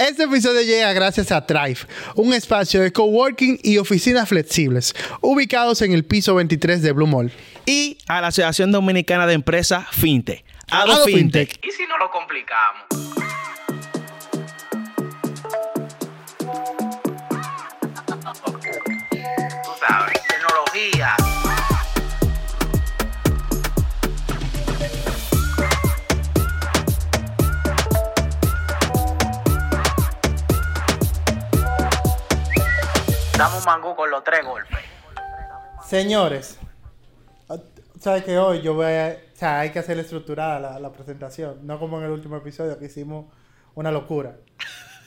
Este episodio llega gracias a Thrive, un espacio de coworking y oficinas flexibles, ubicados en el piso 23 de Blue Mall. Y a la Asociación Dominicana de Empresas FinTech. Ado Ado Fintech. FinTech. ¿Y si no lo complicamos? Damos mangú con los tres golpes. Señores, sabes que hoy yo voy a, o sea, hay que hacer estructurada la, la presentación, no como en el último episodio que hicimos una locura.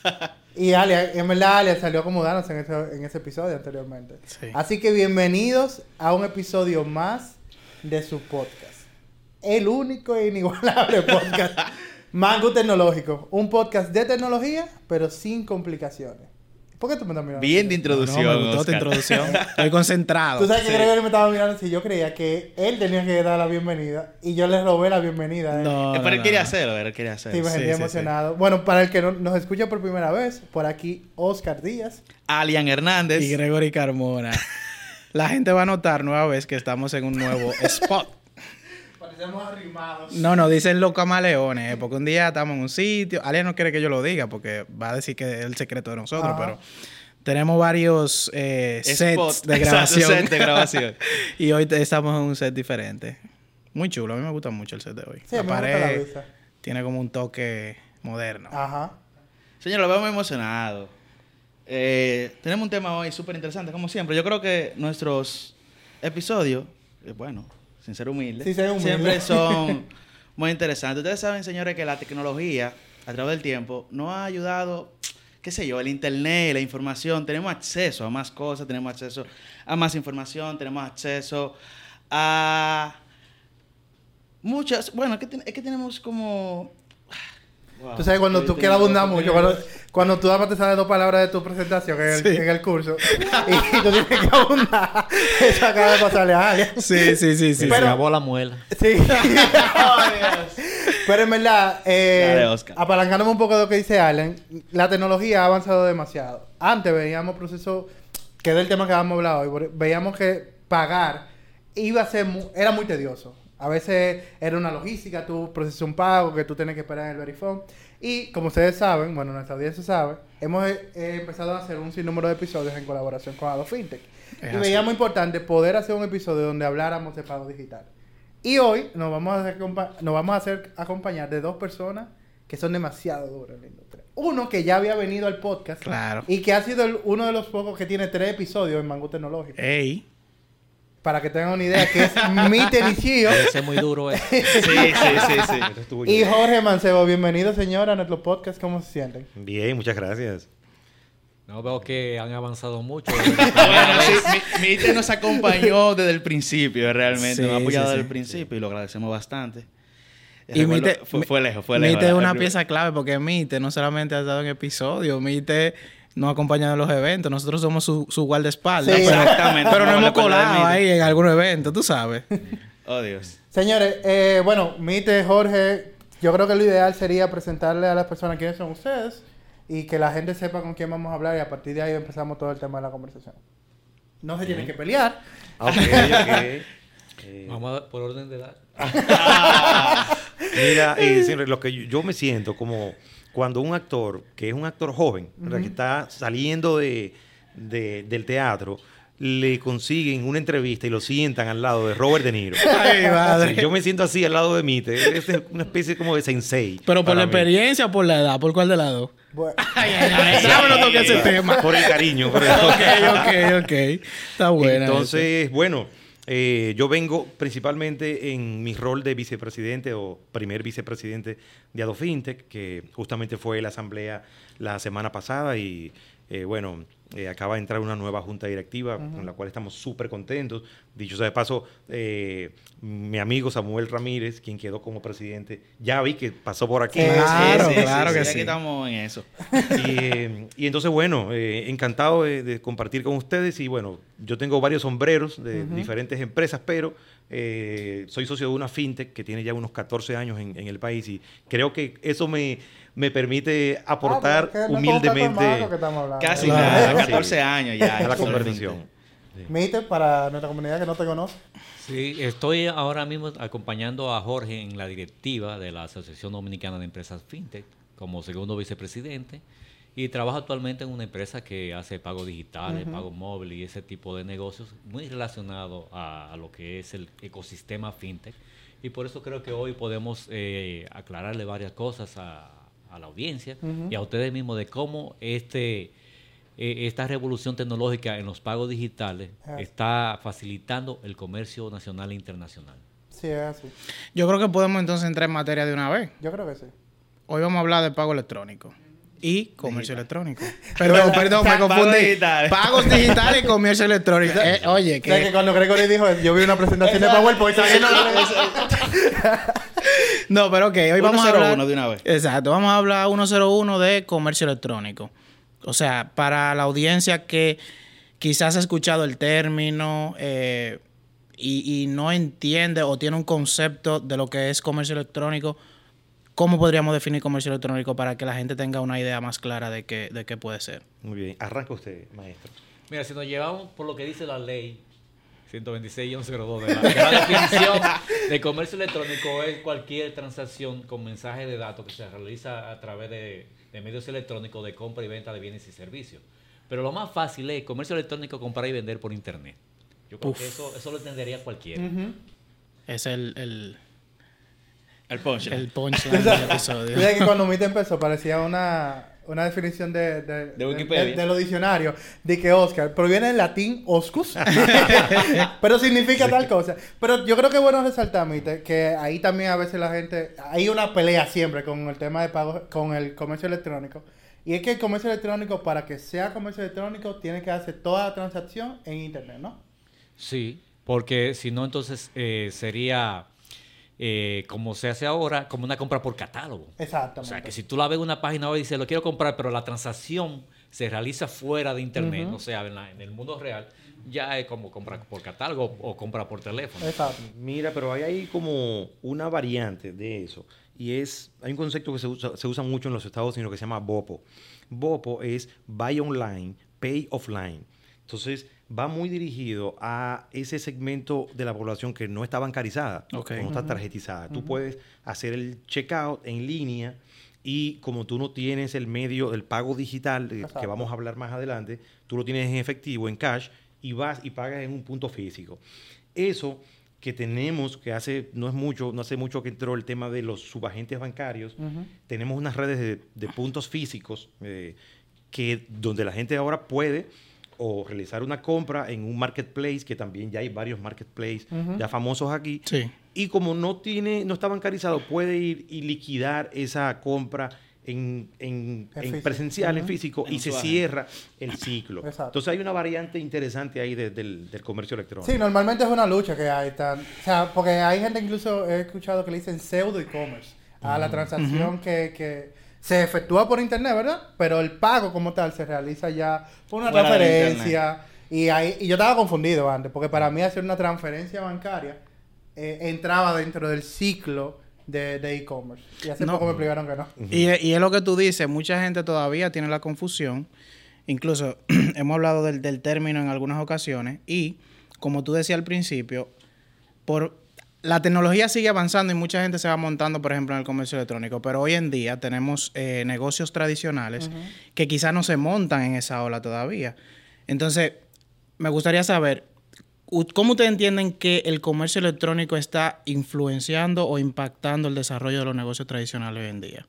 Y Alia, en verdad Alia salió acomodándose en ese, en ese episodio anteriormente. Sí. Así que bienvenidos a un episodio más de su podcast. El único e inigualable podcast Mango Tecnológico. Un podcast de tecnología, pero sin complicaciones. ¿Por qué tú me estás mirando? Bien de introducción. No, me gustó tu introducción. Estoy concentrado. Tú sabes que Sí. Gregorio me estaba mirando así. Yo creía que él tenía que dar la bienvenida y yo le robé la bienvenida. él. No, Eh, no, Pero él quería no. hacerlo, él quería Sí, hacerlo. me Sí, sentí sí, sí. emocionado. Bueno, para el que no- nos escucha por primera vez, por aquí Oscar Díaz. Alian Hernández. Y Gregory Carmona. La gente va a notar nueva vez que estamos en un nuevo spot. Arrimados. No, no, dicen los camaleones, eh, porque un día estamos en un sitio. Alia no quiere que yo lo diga porque va a decir que es el secreto de nosotros, Ajá. pero tenemos varios eh, sets Spot. de Exacto, grabación. set de grabación. y hoy estamos en un set diferente. Muy chulo, a mí me gusta mucho el set de hoy. Sí, la mí me gusta la pared tiene como un toque moderno. Ajá. Señor, lo veo muy emocionado. Eh, tenemos un tema hoy súper interesante, como siempre. Yo creo que nuestros episodios, eh, bueno, sin ser humildes, Sí, ser humilde. siempre son muy interesantes. Ustedes saben, señores, que la tecnología, a través del tiempo, nos ha ayudado, qué sé yo, el internet, la información. Tenemos acceso a más cosas, tenemos acceso a más información, tenemos acceso a muchas. Bueno, es que, ten- es que tenemos como. Wow. Tú sabes cuando Estoy tú quieres abundar mucho, cuando, cuando tú además te sabes dos palabras de tu presentación en el, Sí. en el curso y tú tienes que abundar, eso acaba de pasarle a alguien. Sí, sí, sí, sí. Pero- Se acabó la muela. Sí. Pero en verdad, eh, Dale, apalancándome un poco de lo que dice Allen, la tecnología ha avanzado demasiado. Antes veíamos procesos, que es el tema que vamos a hablar hoy, porque veíamos que pagar iba a ser, mu- era muy tedioso. A veces era una logística, tú procesas un pago que tú tienes que esperar en el verifone. Y como ustedes saben, bueno, nuestra audiencia sabe, hemos eh, empezado a hacer un sinnúmero de episodios en colaboración con Ado Fintech. Es y veíamos importante poder hacer un episodio donde habláramos de pago digital. Y hoy nos vamos a hacer, nos vamos a hacer acompañar de dos personas que son demasiado duras en la industria. Uno que ya había venido al podcast. Claro. Y que ha sido el- uno de los pocos que tiene tres episodios en Mango Tecnológico. Ey. Para que tengan una idea, que es mi Tenichio Debe ser muy duro eso. Sí, sí, sí, sí. Y. Jorge Mancebo. Bienvenido, señor, a nuestro podcast. ¿Cómo se sienten? Bien, muchas gracias. No veo que han avanzado mucho. Bueno, sí, mi- Mite nos acompañó desde el principio, realmente. Sí, nos ha apoyado sí, desde sí. el principio y lo agradecemos bastante. Y Recuerdo- Mite, fue, fue lejos, fue lejos. Mite es una pieza clave porque Mite no solamente ha estado en episodios, Mite nos ha acompañado en los eventos. Nosotros somos su, su guardaespaldas. Sí. pero- Exactamente. Pero nos hemos colado ahí en algún evento, tú sabes. Oh, Dios. Señores, eh, bueno, Mite, Jorge, yo creo que lo ideal sería presentarle a las personas quiénes son ustedes y que la gente sepa con quién vamos a hablar y a partir de ahí empezamos todo el tema de la conversación. No se tienen que pelear. Ah, ok, ok. Eh, Vamos a, por orden de edad. Mira, eh, señores, lo que yo, yo me siento como cuando un actor, que es un actor joven, que está saliendo de, de- del teatro, le consiguen una entrevista y lo sientan al lado de Robert De Niro. Ay, madre. Yo me siento así al lado de Mite. Es una especie como de sensei. Pero por la mí. experiencia o por la edad, ¿por cuál de lado? Bueno, Ay, ay, ay. Dame no toque ese tema. Por el cariño. por el- ok, ok, ok. Está buena. Entonces, bueno, eh, yo vengo principalmente en mi rol de vicepresidente o primer vicepresidente de Adofintech, que justamente fue la asamblea la semana pasada y, eh, bueno, Eh, acaba de entrar una nueva junta directiva con la cual estamos súper contentos. Dicho sea de paso, eh, mi amigo Samuel Ramírez, quien quedó como presidente, ya vi que pasó por aquí. Sí, Claro, claro que sí. estamos en eso. Y, eh, y entonces, bueno, eh, encantado de, de compartir con ustedes. Y bueno, yo tengo varios sombreros de diferentes empresas, pero eh, soy socio de una fintech que tiene ya unos 14 años en, en el país y creo que eso me, me permite aportar Ah, es no es humildemente. Casi Claro, nada, sí. 14 años ya. a la es conversación. Mite, para nuestra comunidad que no te conoce. Sí, estoy ahora mismo acompañando a Jorge en la directiva de la Asociación Dominicana de Empresas FinTech como segundo vicepresidente y trabajo actualmente en una empresa que hace pagos digitales, pagos móviles y ese tipo de negocios muy relacionado a, a lo que es el ecosistema FinTech y por eso creo que hoy podemos eh, aclararle varias cosas a, a la audiencia y a ustedes mismos de cómo este eh, esta revolución tecnológica en los pagos digitales Ah. está facilitando el comercio nacional e internacional. Sí, es así. Yo creo que podemos entonces entrar en materia de una vez. Yo creo que sí. Hoy vamos a hablar de pago electrónico y comercio electrónico. Perdón, perdón, me Pagos confundí. digitales. Pagos digitales y comercio electrónico. Eh, oye, O sea, que que cuando Gregory dijo eso, yo vi una presentación de PowerPoint. No, pero ok, hoy vamos a 101 hablar de una vez. Exacto, vamos a hablar 101 de comercio electrónico. O sea, para la audiencia que quizás ha escuchado el término eh, y, y no entiende o tiene un concepto de lo que es comercio electrónico, ¿cómo podríamos definir comercio electrónico para que la gente tenga una idea más clara de qué, de qué puede ser? Muy bien. Arranca usted, maestro. Mira, si nos llevamos por lo que dice la ley 126 y 102 de la, de la definición de comercio electrónico es cualquier transacción con mensaje de datos que se realiza a través de, de medios electrónicos de compra y venta de bienes y servicios. Pero lo más fácil es comercio electrónico comprar y vender por internet. Yo creo que eso, eso lo entendería cualquiera. Es el, el, El punch. el punchline del episodio. Mira que cuando Mite empezó parecía una, una definición de, de, De Wikipedia. de, de los diccionarios. De que Oscar proviene del latín oscus, pero significa tal cosa. Pero yo creo que es bueno resaltar, Mite, que ahí también a veces la gente... Hay una pelea siempre con el tema de pagos, con el comercio electrónico. Y es que el comercio electrónico, para que sea comercio electrónico, tiene que hacer toda la transacción en internet, ¿no? Sí, porque si no, entonces eh, sería eh, como se hace ahora, como una compra por catálogo. O Exactamente. sea, que si tú la ves en una página web y dices, lo quiero comprar, pero la transacción se realiza fuera de internet, o sea, en, la- en el mundo real, ya es como compra por catálogo o compra por teléfono. Exacto. Mira, pero hay ahí como una variante de eso. Y es, hay un concepto que se usa, se usa mucho en los Estados Unidos que se llama BOPO. BOPO es Buy Online, Pay Offline. Entonces, va muy dirigido a ese segmento de la población que no está bancarizada Ok. o no está tarjetizada. Tú puedes hacer el checkout en línea y como tú no tienes el medio del pago digital, eh, que vamos a hablar más adelante, tú lo tienes en efectivo, en cash, y vas y pagas en un punto físico. Eso que tenemos, que hace, no es mucho, no hace mucho que entró el tema de los subagentes bancarios, tenemos unas redes de, de puntos físicos eh, que donde la gente ahora puede o realizar una compra en un marketplace, que también ya hay varios marketplaces ya famosos aquí, Sí. y como no tiene, no está bancarizado, puede ir y liquidar esa compra en, en- presencial, en físico, En y se cierra el ciclo. Exacto. Entonces hay una variante interesante ahí de- del, del comercio electrónico. Sí, normalmente es una lucha que hay. tan- o sea, porque hay gente incluso, he escuchado que le dicen pseudo e-commerce a la transacción que, que se efectúa por internet, ¿verdad? Pero el pago como tal se realiza ya por una Fuera transferencia. Y, ahí, y yo estaba confundido antes, porque para mí hacer una transferencia bancaria eh, entraba dentro del ciclo de de e-commerce. y hace No. poco me explicaron que no. Y, y es lo que tú dices, mucha gente todavía tiene la confusión. Incluso hemos hablado del, del término en algunas ocasiones. Y como tú decías al principio, por la tecnología sigue avanzando y mucha gente se va montando, por ejemplo, en el comercio electrónico. Pero hoy en día tenemos eh, negocios tradicionales que quizás no se montan en esa ola todavía. Entonces, me gustaría saber, ¿cómo ustedes entienden que el comercio electrónico está influenciando o impactando el desarrollo de los negocios tradicionales hoy en día?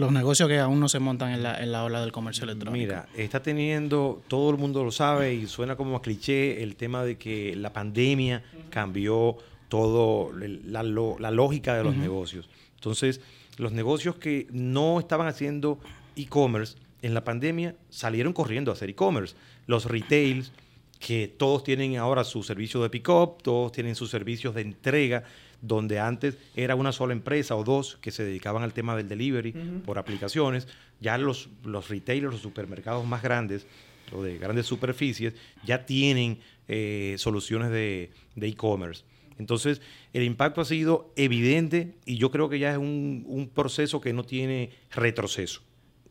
Los negocios que aún no se montan en la, en la ola del comercio electrónico. Mira, está teniendo, todo el mundo lo sabe y suena como a cliché el tema de que la pandemia cambió todo la, la lógica de los negocios. Entonces, los negocios que no estaban haciendo e-commerce en la pandemia salieron corriendo a hacer e-commerce. Los retails, que todos tienen ahora su servicio de pick-up, todos tienen sus servicios de entrega, donde antes era una sola empresa o dos que se dedicaban al tema del delivery por aplicaciones. Ya los, los retailers, los supermercados más grandes o de grandes superficies, ya tienen eh, soluciones de de e-commerce. Entonces, el impacto ha sido evidente y yo creo que ya es un, un proceso que no tiene retroceso.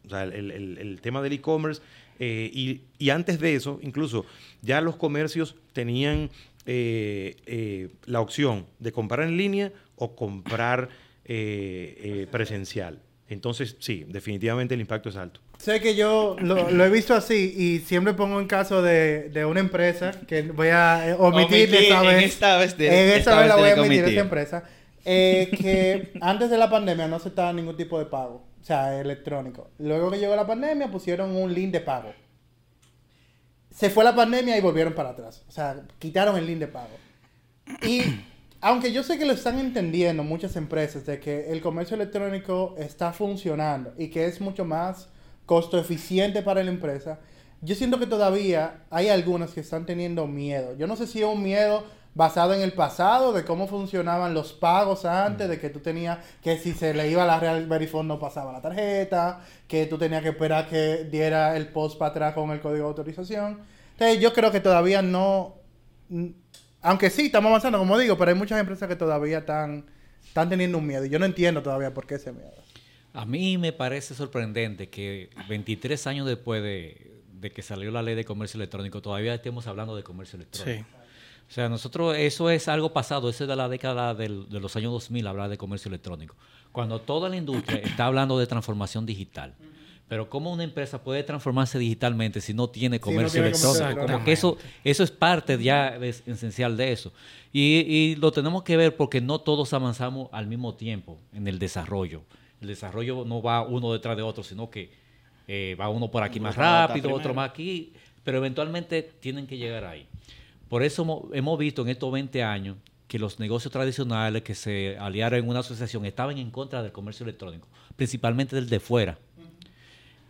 O sea, el, el- el tema del e-commerce eh, y, y antes de eso, incluso ya los comercios tenían eh, eh, la opción de comprar en línea o comprar eh, eh, presencial. Entonces, sí, definitivamente el impacto es alto. Sé que yo lo, lo he visto así y siempre pongo en caso de, de una empresa que voy a eh, omitir esta en vez. esta vez de- en esta esta vez la voy a omitir esa empresa. eh, que antes de la pandemia no aceptaban ningún tipo de pago, o sea, electrónico. Luego que llegó la pandemia pusieron un link de pago. Se fue la pandemia y volvieron para atrás. O sea, quitaron el link de pago. Y aunque yo sé que lo están entendiendo muchas empresas de que el comercio electrónico está funcionando y que es mucho más costo eficiente para la empresa, yo siento que todavía hay algunas que están teniendo miedo. Yo no sé si es un miedo basado en el pasado, de cómo funcionaban los pagos antes, de que tú tenías que si se le iba la Real Verifone no pasaba la tarjeta, que tú tenías que esperar que diera el post para atrás con el código de autorización. Entonces yo creo que todavía no... Aunque sí, estamos avanzando, como digo, pero hay muchas empresas que todavía están, están teniendo un miedo. Y yo no entiendo todavía por qué ese miedo. A mí me parece sorprendente que 23 años después de, de que salió la ley de comercio electrónico, todavía estemos hablando de comercio electrónico. Sí. O sea, nosotros, eso es algo pasado, eso es de la década del- de los años 2000, hablar de comercio electrónico. Cuando toda la industria está hablando de transformación digital. Pero ¿cómo una empresa puede transformarse digitalmente si no tiene no comercio tiene comercio electrónico? electrónico. Porque eso, eso es parte ya es esencial de eso. Y, y lo tenemos que ver porque no todos avanzamos al mismo tiempo en el desarrollo. El desarrollo no va uno detrás de otro, sino que eh, va uno por aquí más rápido, otro más aquí, pero eventualmente tienen que llegar ahí. Por eso hemos, visto en estos 20 años que los negocios tradicionales que se aliaron en una asociación estaban en contra del comercio electrónico, principalmente del de fuera.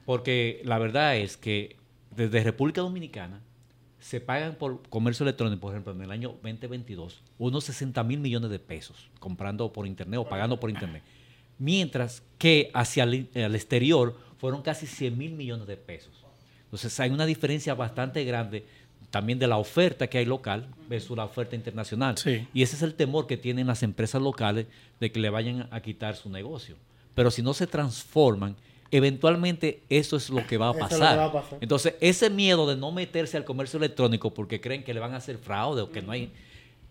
Porque la verdad es que desde República Dominicana se pagan por comercio electrónico, por ejemplo, en el año 2022, unos 60 mil millones de pesos comprando por internet o pagando por internet. Mientras que hacia el, el exterior fueron casi 100 mil millones de pesos. Entonces hay una diferencia bastante grande también de la oferta que hay local versus la oferta internacional. Sí. Y ese es el temor que tienen las empresas locales de que le vayan a quitar su negocio. Pero si no se transforman, eventualmente eso es lo que va a pasar. que va a pasar. Entonces, ese miedo de no meterse al comercio electrónico porque creen que le van a hacer fraude o que no hay...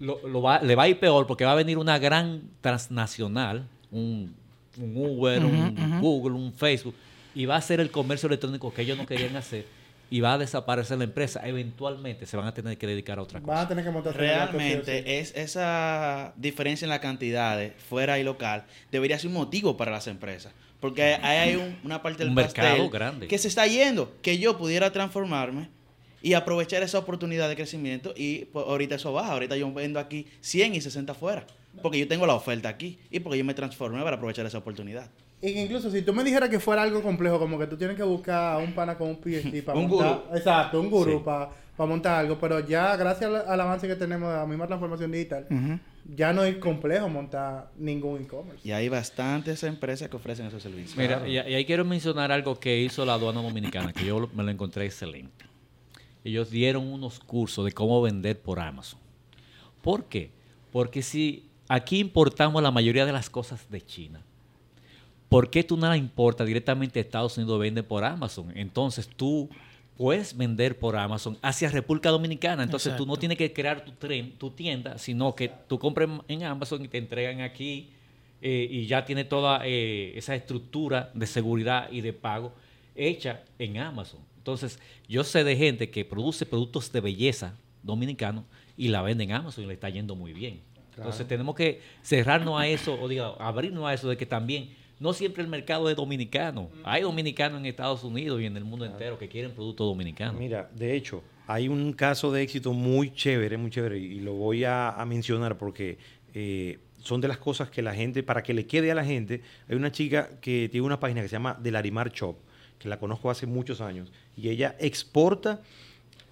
Lo, lo va- le va a ir peor porque va a venir una gran transnacional, un, un Uber, un Google, un Facebook, y va a hacer el comercio electrónico que ellos no querían hacer y va a desaparecer la empresa. Eventualmente se van a tener que dedicar a otra cosa. Van a tener que sí. Realmente es esa diferencia en la cantidad de fuera y local debería ser un motivo para las empresas. Porque ahí hay un- una parte del Un mercado grande. que se está yendo, que yo pudiera transformarme y aprovechar esa oportunidad de crecimiento y pues, ahorita eso baja, ahorita yo vendo aquí 100 y 60 fuera, porque yo tengo la oferta aquí y porque yo me transformé para aprovechar esa oportunidad. Y que incluso si tú me dijeras que fuera algo complejo, como que tú tienes que buscar a un pana con un PhD para Un montar. gurú. Exacto, un gurú Sí. para montar algo. Pero ya, gracias al, al avance que tenemos de la misma transformación digital, ya no es complejo montar ningún e-commerce. Y hay bastantes empresas que ofrecen esos servicios. Mira, y, y ahí quiero mencionar algo que hizo la aduana dominicana, que yo lo- me lo encontré excelente. Ellos dieron unos cursos de cómo vender por Amazon. ¿Por qué? Porque si aquí importamos la mayoría de las cosas de China, ¿por qué tú no la importas directamente a Estados Unidos vende por Amazon? Entonces tú puedes vender por Amazon hacia República Dominicana. Entonces tú no tienes que crear tu, tren, tu tienda, sino que tú compres en Amazon y te entregan aquí eh, y ya tiene toda eh, esa estructura de seguridad y de pago hecha en Amazon. Entonces yo sé de gente que produce productos de belleza dominicanos y la vende en Amazon y le está yendo muy bien. Entonces tenemos que cerrarnos a eso, o diga, abrirnos a eso de que también no siempre el mercado es dominicano. Hay dominicanos en Estados Unidos y en el mundo entero que quieren productos dominicanos. Mira, de hecho, hay un caso de éxito muy chévere, muy chévere, y lo voy a, a mencionar porque eh, son de las cosas que la gente, para que le quede a la gente, hay una chica que tiene una página que se llama Delarimar Shop, que la conozco hace muchos años, y ella exporta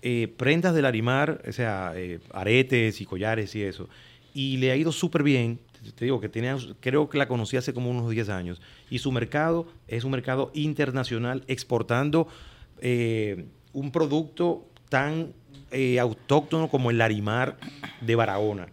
eh, prendas del Larimar, o sea, eh, aretes y collares y eso, y le ha ido súper bien. Te- digo que tenía, creo que la conocí hace como unos 10 años, y su mercado es un mercado internacional exportando eh, un producto tan eh, autóctono como el Larimar de Barahona.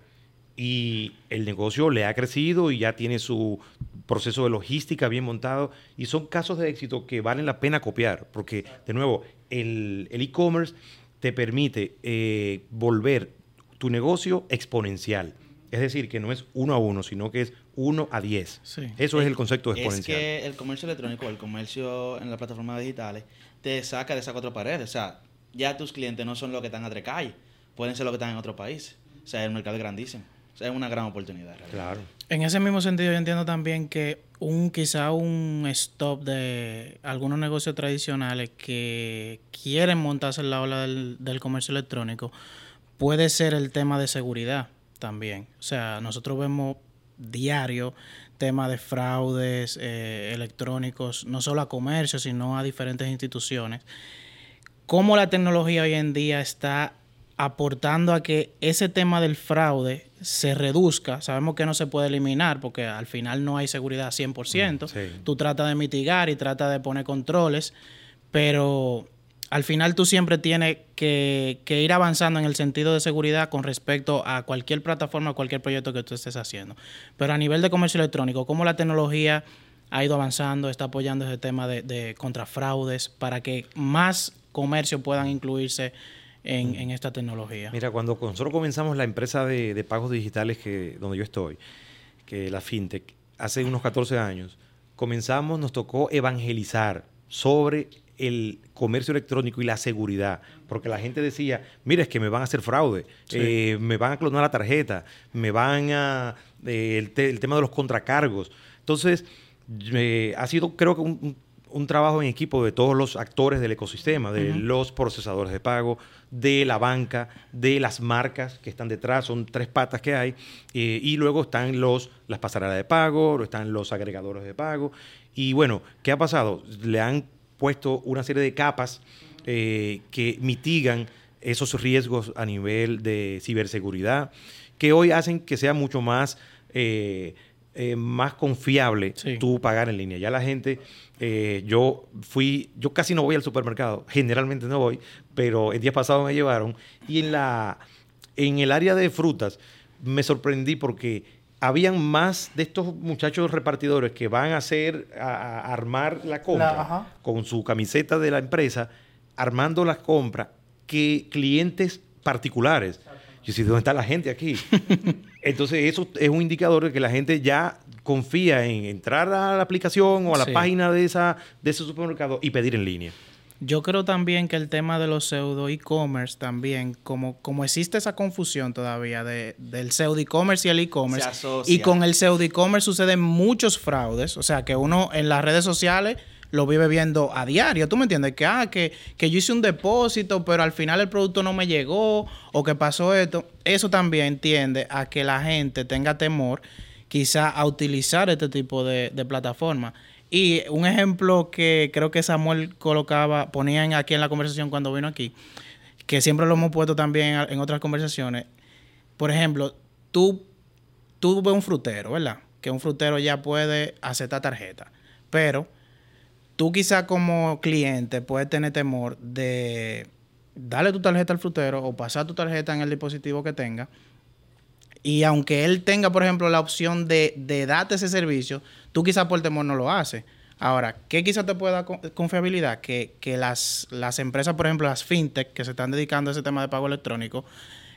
Y el negocio le ha crecido y ya tiene su proceso de logística bien montado. Y son casos de éxito que valen la pena copiar porque de nuevo el el e-commerce te permite eh, volver tu negocio exponencial es decir que no es uno a uno sino que es uno a diez Sí. eso es el concepto de Es exponencial que el comercio electrónico, el comercio en las plataformas digitales, te saca de esas cuatro paredes. O sea, ya tus clientes no son los que están a tres calles, pueden ser los que están en otro país. O sea, el mercado es grandísimo. O sea, es una gran oportunidad. realmente. claro En ese mismo sentido, yo entiendo también que un quizá un stop de algunos negocios tradicionales que quieren montarse en la ola del, del comercio electrónico puede ser el tema de seguridad también. O sea, nosotros vemos diario temas de fraudes eh, electrónicos, no solo a comercio, sino a diferentes instituciones. Cómo la tecnología hoy en día está aportando a que ese tema del fraude se reduzca. Sabemos que no se puede eliminar porque al final no hay seguridad 100%. Mm, sí. Tú tratas de mitigar y tratas de poner controles, pero al final tú siempre tienes que, ir avanzando en el sentido de seguridad con respecto a cualquier plataforma, cualquier proyecto que tú estés haciendo. Pero a nivel de comercio electrónico, ¿cómo la tecnología ha ido avanzando, está apoyando ese tema de, de contrafraudes para que más comercio puedan incluirse en, esta tecnología? Mira, cuando nosotros comenzamos la empresa de, de pagos digitales que, donde yo estoy, que la FinTech, hace unos 14 años, comenzamos, nos tocó evangelizar sobre el comercio electrónico y la seguridad, porque la gente decía, mira, es que me van a hacer fraude, eh, me van a clonar la tarjeta, me van a... eh, el, te- el tema de los contracargos. Entonces, eh, ha sido creo que un, un- un trabajo en equipo de todos los actores del ecosistema, de los procesadores de pago, de la banca, de las marcas que están detrás, son tres patas que hay, eh, y luego están los, las pasarelas de pago, están los agregadores de pago, y bueno, ¿qué ha pasado? Le han puesto una serie de capas eh, que mitigan esos riesgos a nivel de ciberseguridad, que hoy hacen que sea mucho más, eh, eh, más confiable Sí. tú pagar en línea. Ya la gente, eh, yo fui, yo casi no voy al supermercado, generalmente no voy, pero el día pasado me llevaron y en la, en el área de frutas me sorprendí porque habían más de estos muchachos repartidores que van a hacer, a, a armar la compra La- con su camiseta de la empresa, armando las compras, que clientes particulares. Yo decía, ¿dónde está la gente aquí? Entonces, eso es un indicador de que la gente ya confía en entrar a la aplicación o a la Sí. página de, esa, de ese supermercado y pedir en línea. Yo creo también que el tema de los pseudo e-commerce también, como, como existe esa confusión todavía de, del pseudo e-commerce y el e-commerce, y con el pseudo e-commerce suceden muchos fraudes, o sea que uno en las redes sociales lo vive viendo a diario, ¿tú me entiendes? Que, ah, que, que yo hice un depósito, pero al final el producto no me llegó, o que pasó esto, eso también tiende a que la gente tenga temor quizá a utilizar este tipo de, de plataforma. Y un ejemplo que creo que Samuel colocaba, ponían aquí en la conversación cuando vino aquí, que siempre lo hemos puesto también en otras conversaciones. Por ejemplo, tú, tú ves un frutero, ¿verdad? Que un frutero ya puede aceptar tarjeta. Pero tú quizá como cliente puedes tener temor de darle tu tarjeta al frutero o pasar tu tarjeta en el dispositivo que tenga. Y aunque él tenga, por ejemplo, la opción de, de darte ese servicio, tú quizás por temor no lo haces. Ahora, ¿qué quizás te puede dar con- confiabilidad? Que, que las, las empresas, por ejemplo, las fintech que se están dedicando a ese tema de pago electrónico,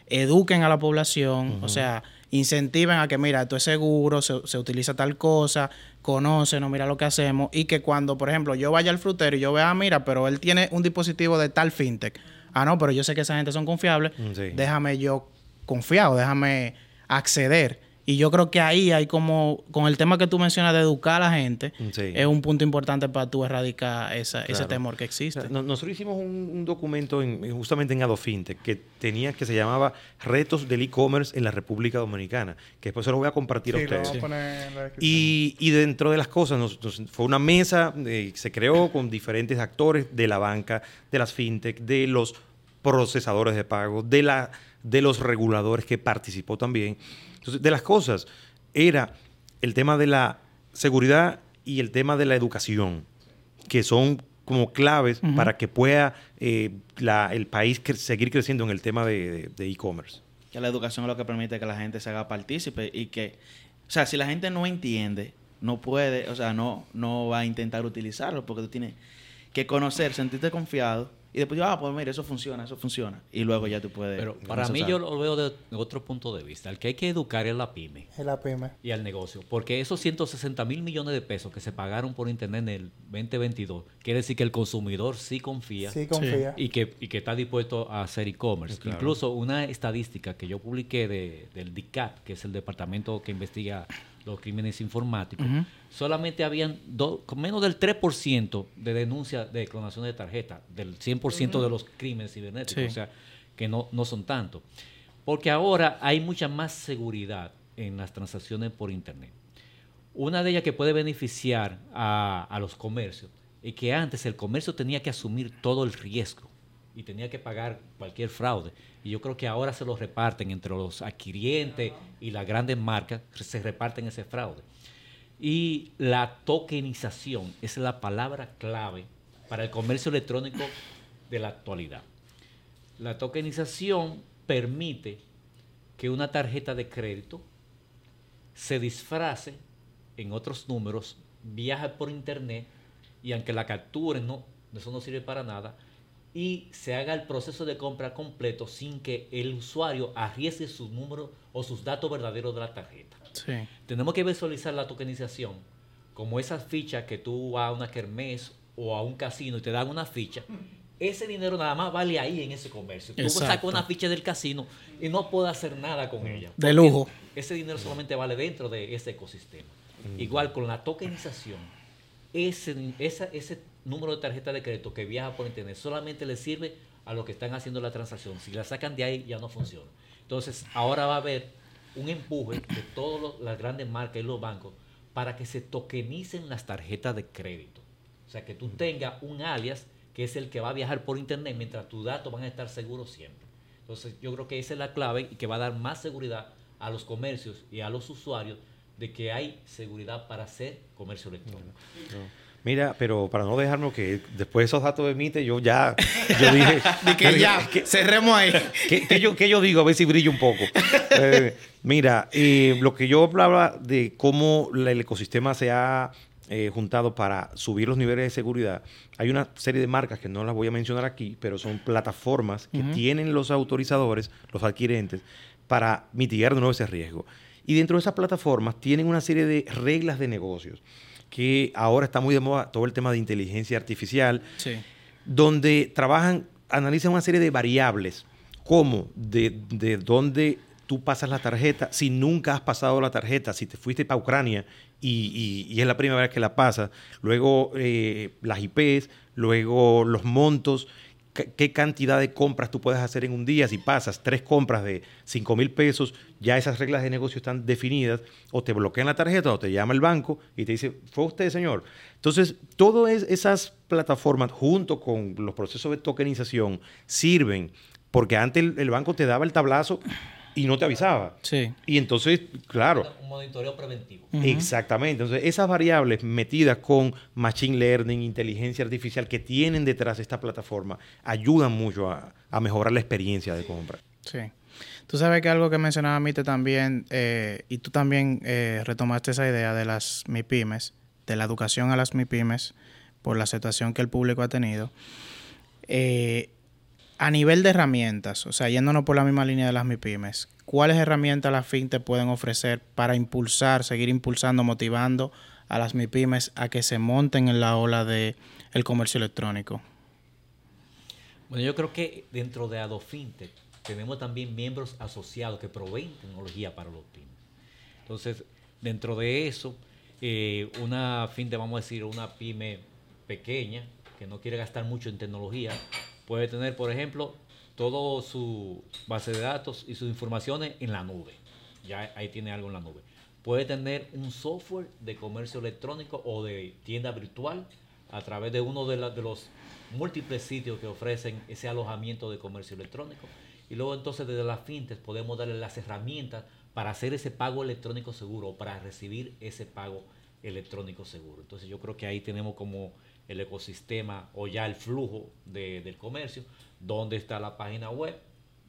eduquen a la población, o sea, incentiven a que, mira, esto es seguro, se, se utiliza tal cosa, conócenos, mira lo que hacemos, y que cuando, por ejemplo, yo vaya al frutero y yo vea, ah, mira, pero él tiene un dispositivo de tal fintech. Ah, no, pero yo sé que esa gente son confiables, Mm, sí. déjame yo confiado, déjame acceder Y yo creo que ahí hay como, con el tema que tú mencionas de educar a la gente, Sí. es un punto importante para tú erradicar esa, ese temor que O existe. sea, no- nosotros hicimos un, un documento en- justamente en AdoFintech que tenía que se llamaba Retos del e-commerce en la República Dominicana, que después se lo voy a compartir a lo ustedes. vamos a poner en la descripción. Y, y dentro de las cosas, nos- nos- fue una mesa, eh, se creó con diferentes actores de la banca, de las fintech, de los procesadores de pago, de, la, de los reguladores que participó también. Entonces, de las cosas era el tema de la seguridad y el tema de la educación, que son como claves para que pueda eh, la- el país cre- seguir creciendo en el tema de de- de e-commerce. Que la educación es lo que permite que la gente se haga partícipe y que, o sea, si la gente no entiende, no puede, o sea, no, no va a intentar utilizarlo porque tú tienes que conocer, sentirte confiado y después, ah, pues mira, eso funciona, eso funciona. Y luego ya tú puedes. Pero para mí yo lo veo de otro punto de vista. El que hay que educar es la pyme Es la pyme. y al negocio. Porque esos 160 mil millones de pesos que se pagaron por Internet en el 2022, quiere decir que el consumidor sí confía Sí, confía. y, que, y que está dispuesto a hacer e-commerce. Claro. Incluso una estadística que yo publiqué de, del DICAP, que es el departamento que investiga los crímenes informáticos, solamente habían do- menos del 3% de denuncias de clonación de tarjeta, del 100% de los crímenes cibernéticos. Sí. O sea, que no, no son tanto. Porque ahora hay mucha más seguridad en las transacciones por Internet. Una de ellas que puede beneficiar a, a los comercios es que antes el comercio tenía que asumir todo el riesgo y tenía que pagar cualquier fraude. Y yo creo que ahora se lo reparten entre los adquirientes y las grandes marcas, se reparten ese fraude. Y la tokenización es la palabra clave para el comercio electrónico de la actualidad. La tokenización permite que una tarjeta de crédito se disfrace en otros números, viaje por internet y aunque la capturen, no, eso no sirve para nada, y se haga el proceso de compra completo sin que el usuario arriesgue sus números o sus datos verdaderos de la tarjeta. Sí. Tenemos que visualizar la tokenización como esas fichas que tú vas a una kermés o a un casino y te dan una ficha. Ese dinero nada más vale ahí en ese comercio. Tú Exacto. sacas una ficha del casino y no puedes hacer nada con ella. De lujo. Ese dinero solamente vale dentro de ese ecosistema. Igual con la tokenización, ese, esa- ese número de tarjeta de crédito que viaja por internet solamente le sirve a los que están haciendo la transacción. Si la sacan de ahí ya no funciona. Entonces ahora va a haber un empuje de todas las grandes marcas y los bancos para que se tokenicen las tarjetas de crédito. O sea, que tú tengas un alias que es el que va a viajar por internet mientras tus datos van a estar seguros siempre. Entonces, yo creo que esa es la clave y que va a dar más seguridad a los comercios y a los usuarios de que hay seguridad para hacer comercio electrónico. Mira, pero para no dejarme que después de esos datos de Mite, yo ya, yo dije... De que ya, cerremos ahí. ¿Qué, qué yo, qué yo digo? A ver si brillo un poco. Eh, mira, eh, lo que yo hablaba de cómo el ecosistema se ha eh, juntado para subir los niveles de seguridad, hay una serie de marcas que no las voy a mencionar aquí, pero son plataformas que tienen los autorizadores, los adquirentes, para mitigar de nuevo ese riesgo. Y dentro de esas plataformas tienen una serie de reglas de negocios que ahora está muy de moda todo el tema de inteligencia artificial, Sí. donde trabajan, analizan una serie de variables, como de, de dónde tú pasas la tarjeta, si nunca has pasado la tarjeta, si te fuiste para Ucrania y, y- y es la primera vez que la pasas, luego eh, las IPs, luego los montos, qué, cantidad de compras tú puedes hacer en un día, si pasas tres compras de 5 mil pesos, ya esas reglas de negocio están definidas, o te bloquean la tarjeta o te llama el banco y te dice, fue usted señor. Entonces, todas esas plataformas junto con los procesos de tokenización sirven, porque antes el banco te daba el tablazo y no te avisaba. Sí. Y entonces, claro, Un monitoreo preventivo. Exactamente. Entonces, esas variables metidas con machine learning, inteligencia artificial que tienen detrás esta plataforma, ayudan mucho a, a mejorar la experiencia de compra. Sí. Tú sabes que algo que mencionaba Mite también, eh, y tú también eh, retomaste esa idea de las MIPIMES, de la educación a las MIPIMES, por la aceptación que el público ha tenido. Eh, a nivel de herramientas, o sea, yéndonos por la misma línea de las MIPIMES, ¿cuáles herramientas las FinTech pueden ofrecer para impulsar, seguir impulsando, motivando a las MIPIMES a que se monten en la ola del el comercio electrónico? Bueno, yo creo que dentro de AdoFintech tenemos también miembros asociados que proveen tecnología para los pymes. Entonces, dentro de eso, eh, una fintech, vamos a decir, una pyme pequeña, que no quiere gastar mucho en tecnología, puede tener, por ejemplo, todo su base de datos y sus informaciones en la nube. Ya ahí tiene algo en la nube. Puede tener un software de comercio electrónico o de tienda virtual a través de uno de los múltiples sitios que ofrecen ese alojamiento de comercio electrónico. Y luego entonces desde las fintech podemos darle las herramientas para hacer ese pago electrónico seguro o para recibir ese pago electrónico seguro. Entonces yo creo que ahí tenemos como el ecosistema o ya el flujo de- del comercio, donde está la página web,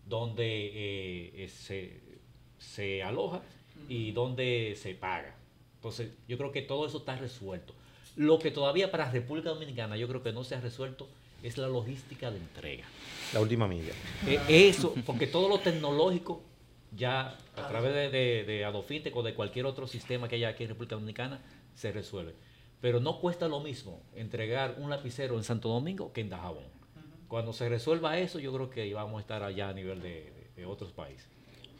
donde eh, eh, se, se aloja y donde se paga. Entonces yo creo que todo eso está resuelto. Lo que todavía para República Dominicana yo creo que no se ha resuelto es la logística de entrega. La última milla. Eh, eso, porque todo lo tecnológico ya a través de, de, de Adofintec o de cualquier otro sistema que haya aquí en República Dominicana se resuelve. Pero no cuesta lo mismo entregar un lapicero en Santo Domingo que en Dajabón. Cuando se resuelva eso, yo creo que vamos a estar allá a nivel de, de- de otros países.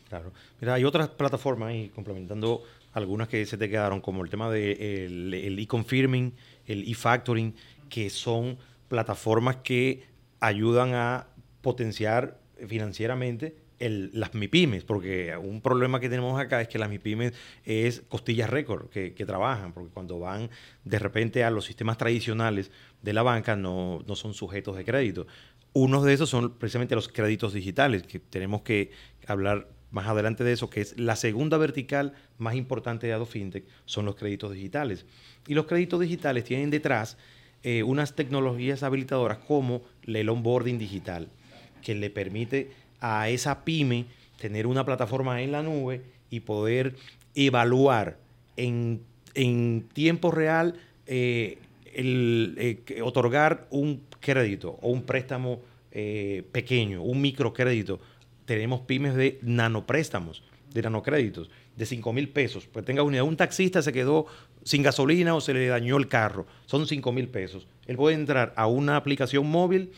Claro. Mira, hay otras plataformas ahí, complementando algunas que se te quedaron, como el tema del de el e-confirming, el e-factoring, que son plataformas que ayudan a potenciar financieramente las MIPIMES, porque un problema que tenemos acá es que las MIPIMES es costillas récord que, que trabajan, porque cuando van de repente a los sistemas tradicionales de la banca no, no son sujetos de crédito. Unos de esos son precisamente los créditos digitales, que tenemos que hablar más adelante de eso, que es la segunda vertical más importante de AdoFintech, son los créditos digitales. Y los créditos digitales tienen detrás eh, unas tecnologías habilitadoras como el onboarding digital, que le permite a esa pyme tener una plataforma en la nube y poder evaluar en, en tiempo real eh, el, eh, otorgar un crédito o un préstamo eh, pequeño, un microcrédito. Tenemos pymes de nanopréstamos, de nanocréditos, de 5 mil pesos. Pues tenga unidad, un taxista se quedó sin gasolina o se le dañó el carro, son 5 mil pesos. Él puede entrar a una aplicación móvil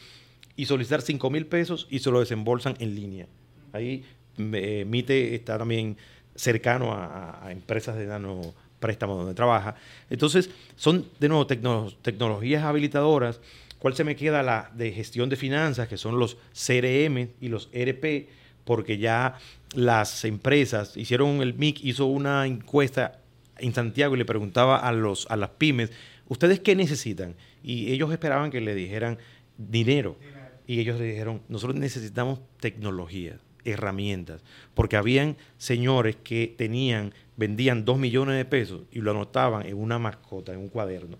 y solicitar 5 mil pesos y se lo desembolsan en línea. Ahí eh, Mite está también cercano a, empresas de nano préstamo donde trabaja. Entonces, son de nuevo tecno- tecnologías habilitadoras. ¿Cuál se me queda? La de gestión de finanzas, que son los CRM y los ERP, porque ya las empresas hicieron, el MIC hizo una encuesta en Santiago y le preguntaba a, los, a las pymes, ¿ustedes qué necesitan? Y ellos esperaban que le dijeran dinero. Y ellos le dijeron, nosotros necesitamos tecnología, herramientas, porque habían señores que tenían, vendían dos millones de pesos y lo anotaban en una mascota, en un cuaderno.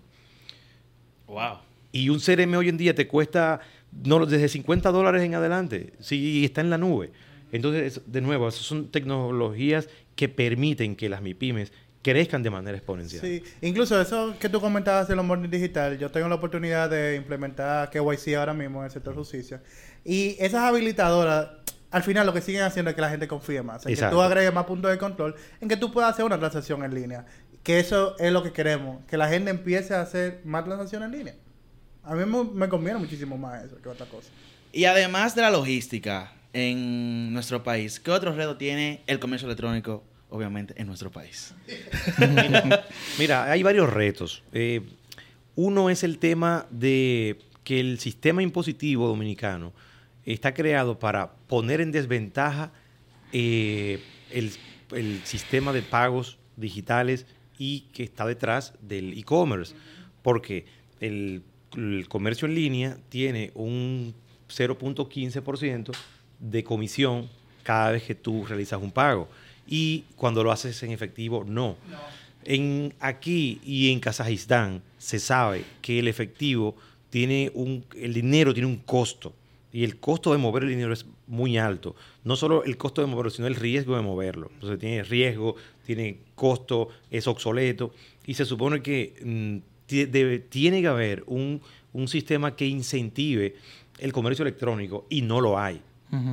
Wow. Y un CRM hoy en día te cuesta no, desde 50 dólares en adelante, si está en la nube. Entonces, es- de nuevo, esas son tecnologías que permiten que las MIPIMES crezcan de manera exponencial. Sí, incluso eso que tú comentabas del onboarding digital, yo tengo la oportunidad de implementar KYC ahora mismo en el sector justicia. Y esas habilitadoras, al final lo que siguen haciendo es que la gente confíe más, en que tú agregues más puntos de control, en que tú puedas hacer una transacción en línea. Que eso es lo que queremos, que la gente empiece a hacer más transacciones en línea. A mí me, me conviene muchísimo más eso que otra cosa. Y además de la logística en nuestro país, ¿qué otro reto tiene el comercio electrónico, obviamente, en nuestro país? Mira, hay varios retos. Eh, uno es el tema de que el sistema impositivo dominicano está creado para poner en desventaja eh, el, el sistema de pagos digitales y que está detrás del e-commerce. Porque el, el comercio en línea tiene un 0.15% de comisión cada vez que tú realizas un pago. Y cuando lo haces en efectivo, no. En aquí y en Kazajistán se sabe que el efectivo tiene un, el dinero tiene un costo y el costo de mover el dinero es muy alto. No solo el costo de moverlo, sino el riesgo de moverlo. Entonces tiene riesgo, tiene costo, es obsoleto y se supone que mm, debe- tiene que haber un, un sistema que incentive el comercio electrónico y no lo hay.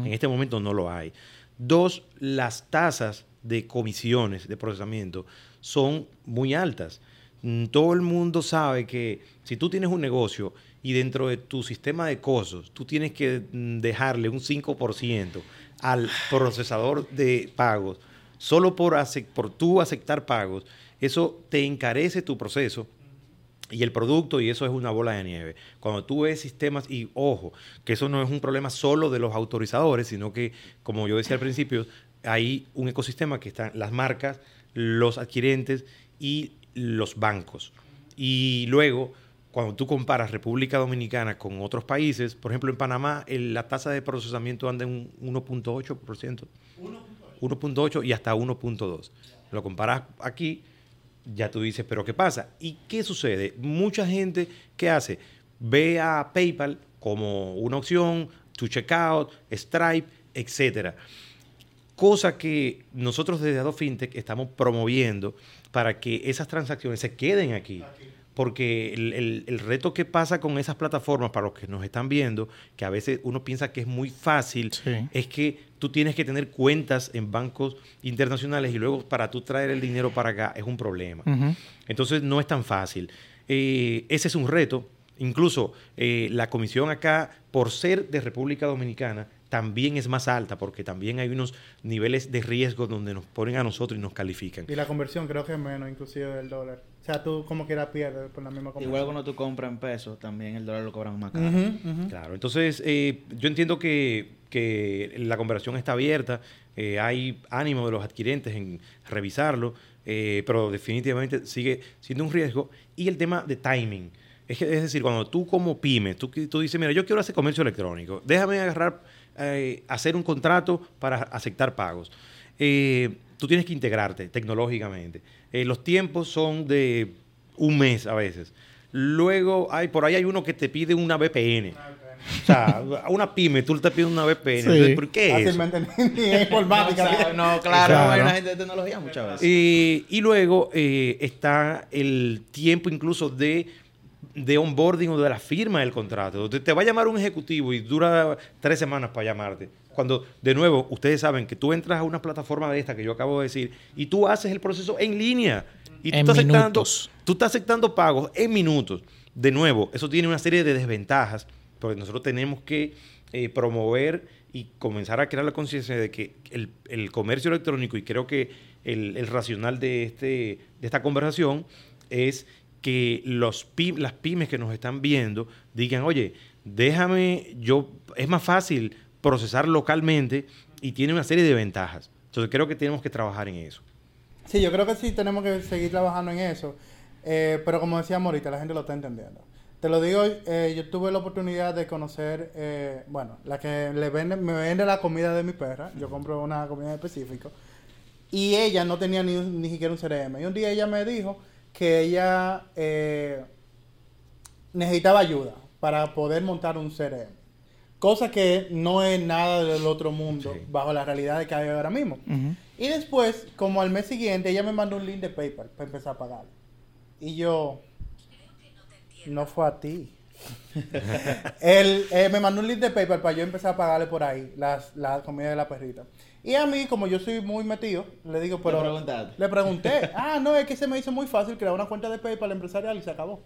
En este momento no lo hay. Dos, las tasas de comisiones de procesamiento son muy altas. Mm, Todo el mundo sabe que si tú tienes un negocio y dentro de tu sistema de costos tú tienes que mm, dejarle un 5% al procesador de pagos, solo por, por tú aceptar pagos, eso te encarece tu proceso y el producto y eso es una bola de nieve. Cuando tú ves sistemas y ojo, que eso no es un problema solo de los autorizadores, sino que como yo decía al principio, hay un ecosistema que están las marcas, los adquirentes y los bancos. Y luego, cuando tú comparas República Dominicana con otros países, por ejemplo en Panamá, el- la tasa de procesamiento anda en un 1.8%. 1.8 y hasta 1.2. Lo comparas aquí, ya tú dices, pero ¿qué pasa? ¿Y qué sucede? Mucha gente, ¿qué hace? Ve a PayPal como una opción, to checkout, Stripe, etcétera. Cosa que nosotros desde Ado Fintech estamos promoviendo para que esas transacciones se queden aquí. Porque el, el- el reto que pasa con esas plataformas, para los que nos están viendo, que a veces uno piensa que es muy fácil, Sí. es que tú tienes que tener cuentas en bancos internacionales y luego para tú traer el dinero para acá es un problema. Entonces no es tan fácil. Eh, ese es un reto. Incluso eh, la comisión acá, por ser de República Dominicana, también es más alta porque también hay unos niveles de riesgo donde nos ponen a nosotros y nos califican. Y la conversión creo que es menos inclusive del dólar. O sea, tú como quieras pierdes por la misma conversión. Igual cuando tú compras en pesos, también el dólar lo cobran más caro. Claro, entonces eh, yo entiendo que, que la conversación está abierta, eh, hay ánimo de los adquirentes en revisarlo, eh, pero definitivamente sigue siendo un riesgo. Y el tema de timing, es, que- es decir, cuando tú como pyme, tú, tú dices, mira, yo quiero hacer comercio electrónico, déjame agarrar, eh, hacer un contrato para aceptar pagos. Eh, tú tienes que integrarte tecnológicamente. Eh, los tiempos son de un mes a veces. Luego, hay, por ahí hay uno que te pide una VPN. O sea, a una pyme tú te pides una VPN. Sí. Entonces, ¿Por qué es? Fácilmente ni, ni en informática. No, claro, Claro. hay una gente de tecnología muchas veces. Y luego eh, está el tiempo incluso de, de onboarding o de la firma del contrato. Te, te va a llamar un ejecutivo y dura tres semanas para llamarte. Cuando, de nuevo, ustedes saben que tú entras a una plataforma de esta que yo acabo de decir y tú haces el proceso en línea. Y tú En estás aceptando, tú estás aceptando pagos en minutos. De nuevo, eso tiene una serie de desventajas, porque nosotros tenemos que eh, promover y comenzar a crear la conciencia de que el, el comercio electrónico, y creo que el, el racional de, este, de esta conversación es que los py- las pymes que nos están viendo digan, oye, déjame, yo, es más fácil procesar localmente y tiene una serie de ventajas. Entonces creo que tenemos que trabajar en eso. Sí, yo creo que sí tenemos que seguir trabajando en eso. Eh, pero como decíamos ahorita, la gente lo está entendiendo. Te lo digo, eh, yo tuve la oportunidad de conocer, eh, bueno, la que le vende, me vende la comida de mi perra. Yo compro una comida específica. Y ella no tenía ni, ni siquiera un CRM. Y un día ella me dijo que ella eh, necesitaba ayuda para poder montar un CRM. Cosa que no es nada del otro mundo Sí. bajo la realidad que hay ahora mismo. Y después, como al mes siguiente, ella me mandó un link de PayPal para empezar a pagar. Y yo, no fue a ti. Él eh, me mandó un link de PayPal para yo empezar a pagarle por ahí las, la comida de la perrita. Y a mí, como yo soy muy metido, le digo, pero... Le pregunté. Ah, no, es que se me hizo muy fácil crear una cuenta de PayPal empresarial y se acabó.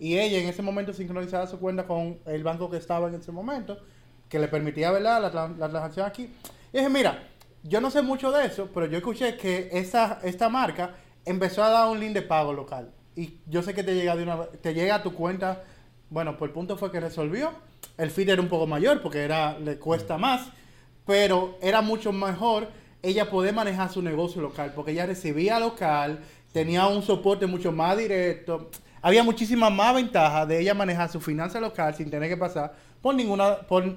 Y ella en ese momento sincronizaba su cuenta con el banco que estaba en ese momento, que le permitía, ¿verdad?, la, la transacción aquí. Y dije, mira, yo no sé mucho de eso, pero yo escuché que esa, esta marca empezó a dar un link de pago local. Y yo sé que te llega, de una, te llega a tu cuenta, bueno, por el punto fue que resolvió. El feed era un poco mayor porque era, le cuesta más, pero era mucho mejor ella poder manejar su negocio local, porque ella recibía local, tenía un soporte mucho más directo, había muchísimas más ventajas de ella manejar su finanza local sin tener que pasar por ninguna, por,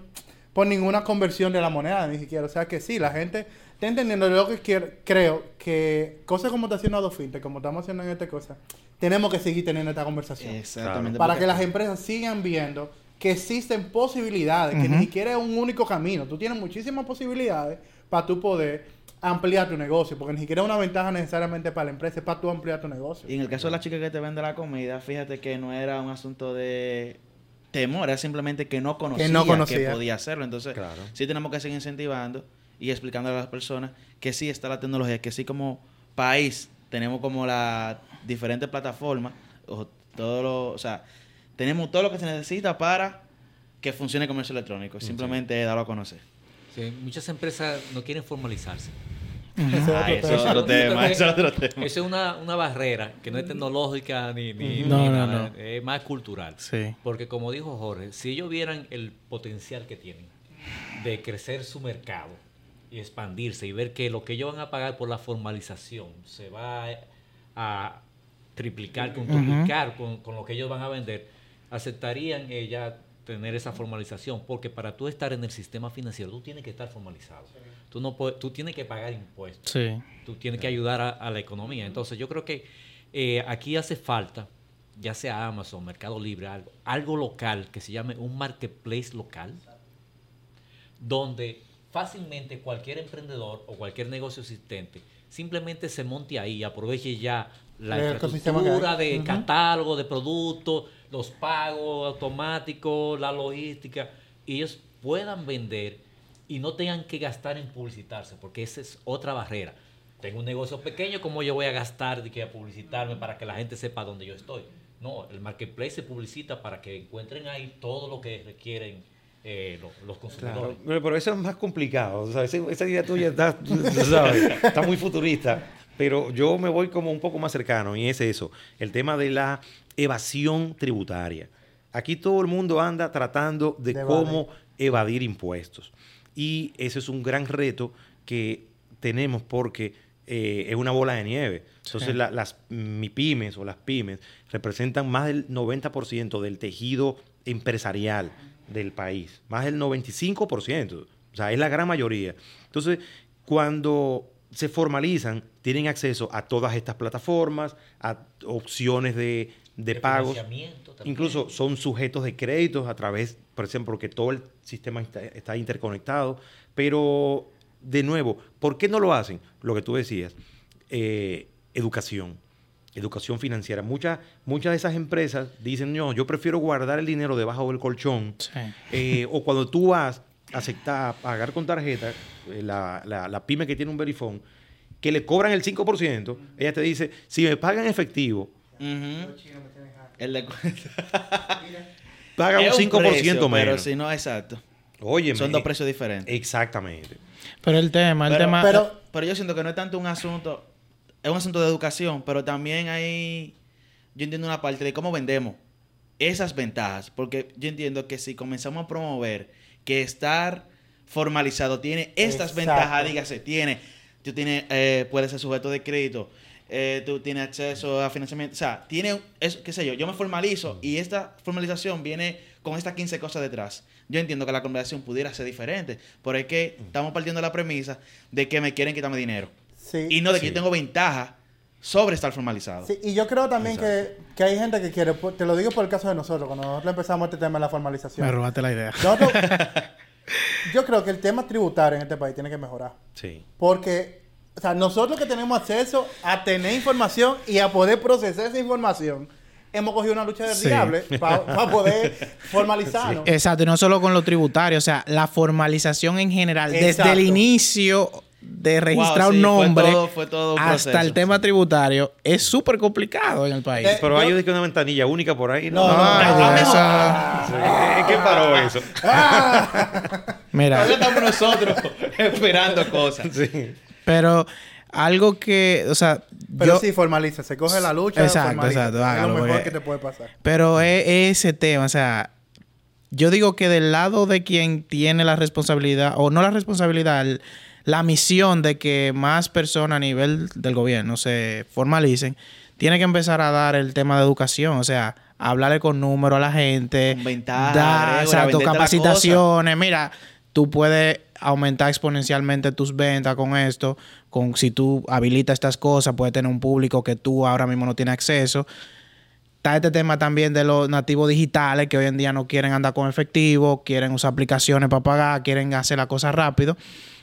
por ninguna conversión de la moneda, ni siquiera. O sea que sí, la gente está entendiendo lo que quiero- creo que cosas como está haciendo Adofinte, como estamos haciendo en esta cosa, tenemos que seguir teniendo esta conversación. Exactamente. Para que las empresas sigan viendo que existen posibilidades, que ni siquiera es un único camino. Tú tienes muchísimas posibilidades para tú poder ampliar tu negocio, porque ni siquiera es una ventaja necesariamente para la empresa, es para tú ampliar tu negocio. Y en el caso de la chica que te vende la comida, fíjate que no era un asunto de temor, era simplemente que no conocía que, no conocía. podía hacerlo. Entonces, Claro. sí tenemos que seguir incentivando y explicando a las personas que sí está la tecnología, que sí como país tenemos como las diferentes plataformas, o todo lo, o sea, tenemos todo lo que se necesita para que funcione el comercio electrónico. Simplemente darlo a conocer. Sí, muchas empresas no quieren formalizarse. Ese es Ah, eso es otro tema, eso es otro tema. Esa es una, una barrera que no es tecnológica ni, ni, No, ni no, nada, no. es más cultural. Sí. Porque como dijo Jorge, si ellos vieran el potencial que tienen de crecer su mercado y expandirse y ver que lo que ellos van a pagar por la formalización se va a triplicar, con, con lo que ellos van a vender, aceptarían eh, ya tener esa formalización, porque para tú estar en el sistema financiero, tú tienes que estar formalizado. Tú, no puedes, tú tienes que pagar impuestos Sí. tú tienes que ayudar a, a la economía. Entonces, yo creo que eh, aquí hace falta, ya sea Amazon, Mercado Libre, algo, algo local que se llame un marketplace local, donde fácilmente cualquier emprendedor o cualquier negocio existente simplemente se monte ahí y aproveche ya la El infraestructura de catálogo de productos, los pagos automáticos, la logística, y ellos puedan vender y no tengan que gastar en publicitarse, porque esa es otra barrera. Tengo un negocio pequeño, ¿cómo yo voy a gastar de que a publicitarme para que la gente sepa dónde yo estoy? No, el marketplace se publicita para que encuentren ahí todo lo que requieren eh, lo- los, consumidores. Claro, pero, eso es más complicado. O sea, esa idea tuya está, tú sabes, está muy futurista. Pero yo me voy como un poco más cercano y es eso, el tema de la evasión tributaria. Aquí todo el mundo anda tratando de, De cómo evadir impuestos. Y ese es un gran reto que tenemos porque eh, es una bola de nieve. Entonces Sí. la- las MIPIMES o las pymes representan más del 90% del tejido empresarial del país, más del 95%, o sea, es la gran mayoría. Entonces, cuando se formalizan, tienen acceso a todas estas plataformas, a opciones de, de De pagos. Incluso son sujetos de créditos a través, por ejemplo, que todo el sistema está, está interconectado. Pero, de nuevo, ¿por qué no lo hacen? Lo que tú decías, eh, educación, educación financiera. Muchas, muchas de esas empresas dicen, no, yo prefiero guardar el dinero debajo del colchón. Sí. Eh, o cuando tú vas a aceptar, a pagar con tarjeta, eh, la, la- la pyme que tiene un verifón, que le cobran el 5%, ella te dice, si me pagan efectivo, Ujú. El de- paga un Es 5% precio, menos. Pero si no, exacto. Oye, Son dos precios diferentes. Exactamente. Pero el tema, el pero, tema. pero, pero yo siento que no es tanto un asunto, es un asunto de educación, pero también hay, yo entiendo una parte de cómo vendemos esas ventajas, porque yo entiendo que si comenzamos a promover que estar formalizado tiene estas Exacto. ventajas, dígase, tiene, tú tienes, eh, puedes ser sujeto de crédito, eh, tú tienes acceso a financiamiento, o sea, tiene, es, qué sé yo, yo me formalizo y esta formalización viene con estas 15 cosas detrás. Yo entiendo que la conversación pudiera ser diferente, pero es que estamos partiendo de la premisa de que me quieren quitarme dinero Sí. y no de que Sí. yo tengo ventaja sobre estar formalizado. Sí, y yo creo también que, que hay gente que quiere, por- te lo digo por el caso de nosotros, cuando nosotros empezamos este tema de la formalización. Me robaste la idea. Nosotros- yo creo que el tema tributario en este país tiene que mejorar. Sí. Porque, o sea, nosotros que tenemos acceso a tener información y a poder procesar esa información, hemos cogido una lucha del Sí. para poder formalizarnos. Exacto, y no solo con lo tributario, o sea, la formalización en general, desde el inicio de registrar sí, un fue nombre todo- fue todo un hasta proceso. el tema tributario, es súper complicado en el país. Eh, Pero yo- hay una ventanilla única por ahí. No, No, no, Ay, no, Dios, no, esa- Sí. ¿En qué paró eso? Mira, Todavía estamos nosotros esperando cosas. Sí. Pero algo que, o sea, Pero yo, sí, formaliza. Se coge la lucha. Exacto, formaliza. exacto, Es hágalo, lo mejor porque- que te puede pasar. Pero es, es ese tema, o sea, yo digo que del lado de quien tiene la responsabilidad, o no la responsabilidad, el- la misión de que más personas a nivel del gobierno se formalicen, tiene que empezar a dar el tema de educación, o sea, hablarle con números a la gente, dar, venderte la capacitaciones, mira, tú puedes aumentar exponencialmente tus ventas con esto, con si tú habilitas estas cosas, puedes tener un público que tú ahora mismo no tienes acceso. Está este tema también de los nativos digitales que hoy en día no quieren andar con efectivo, quieren usar aplicaciones para pagar, quieren hacer las cosas rápido.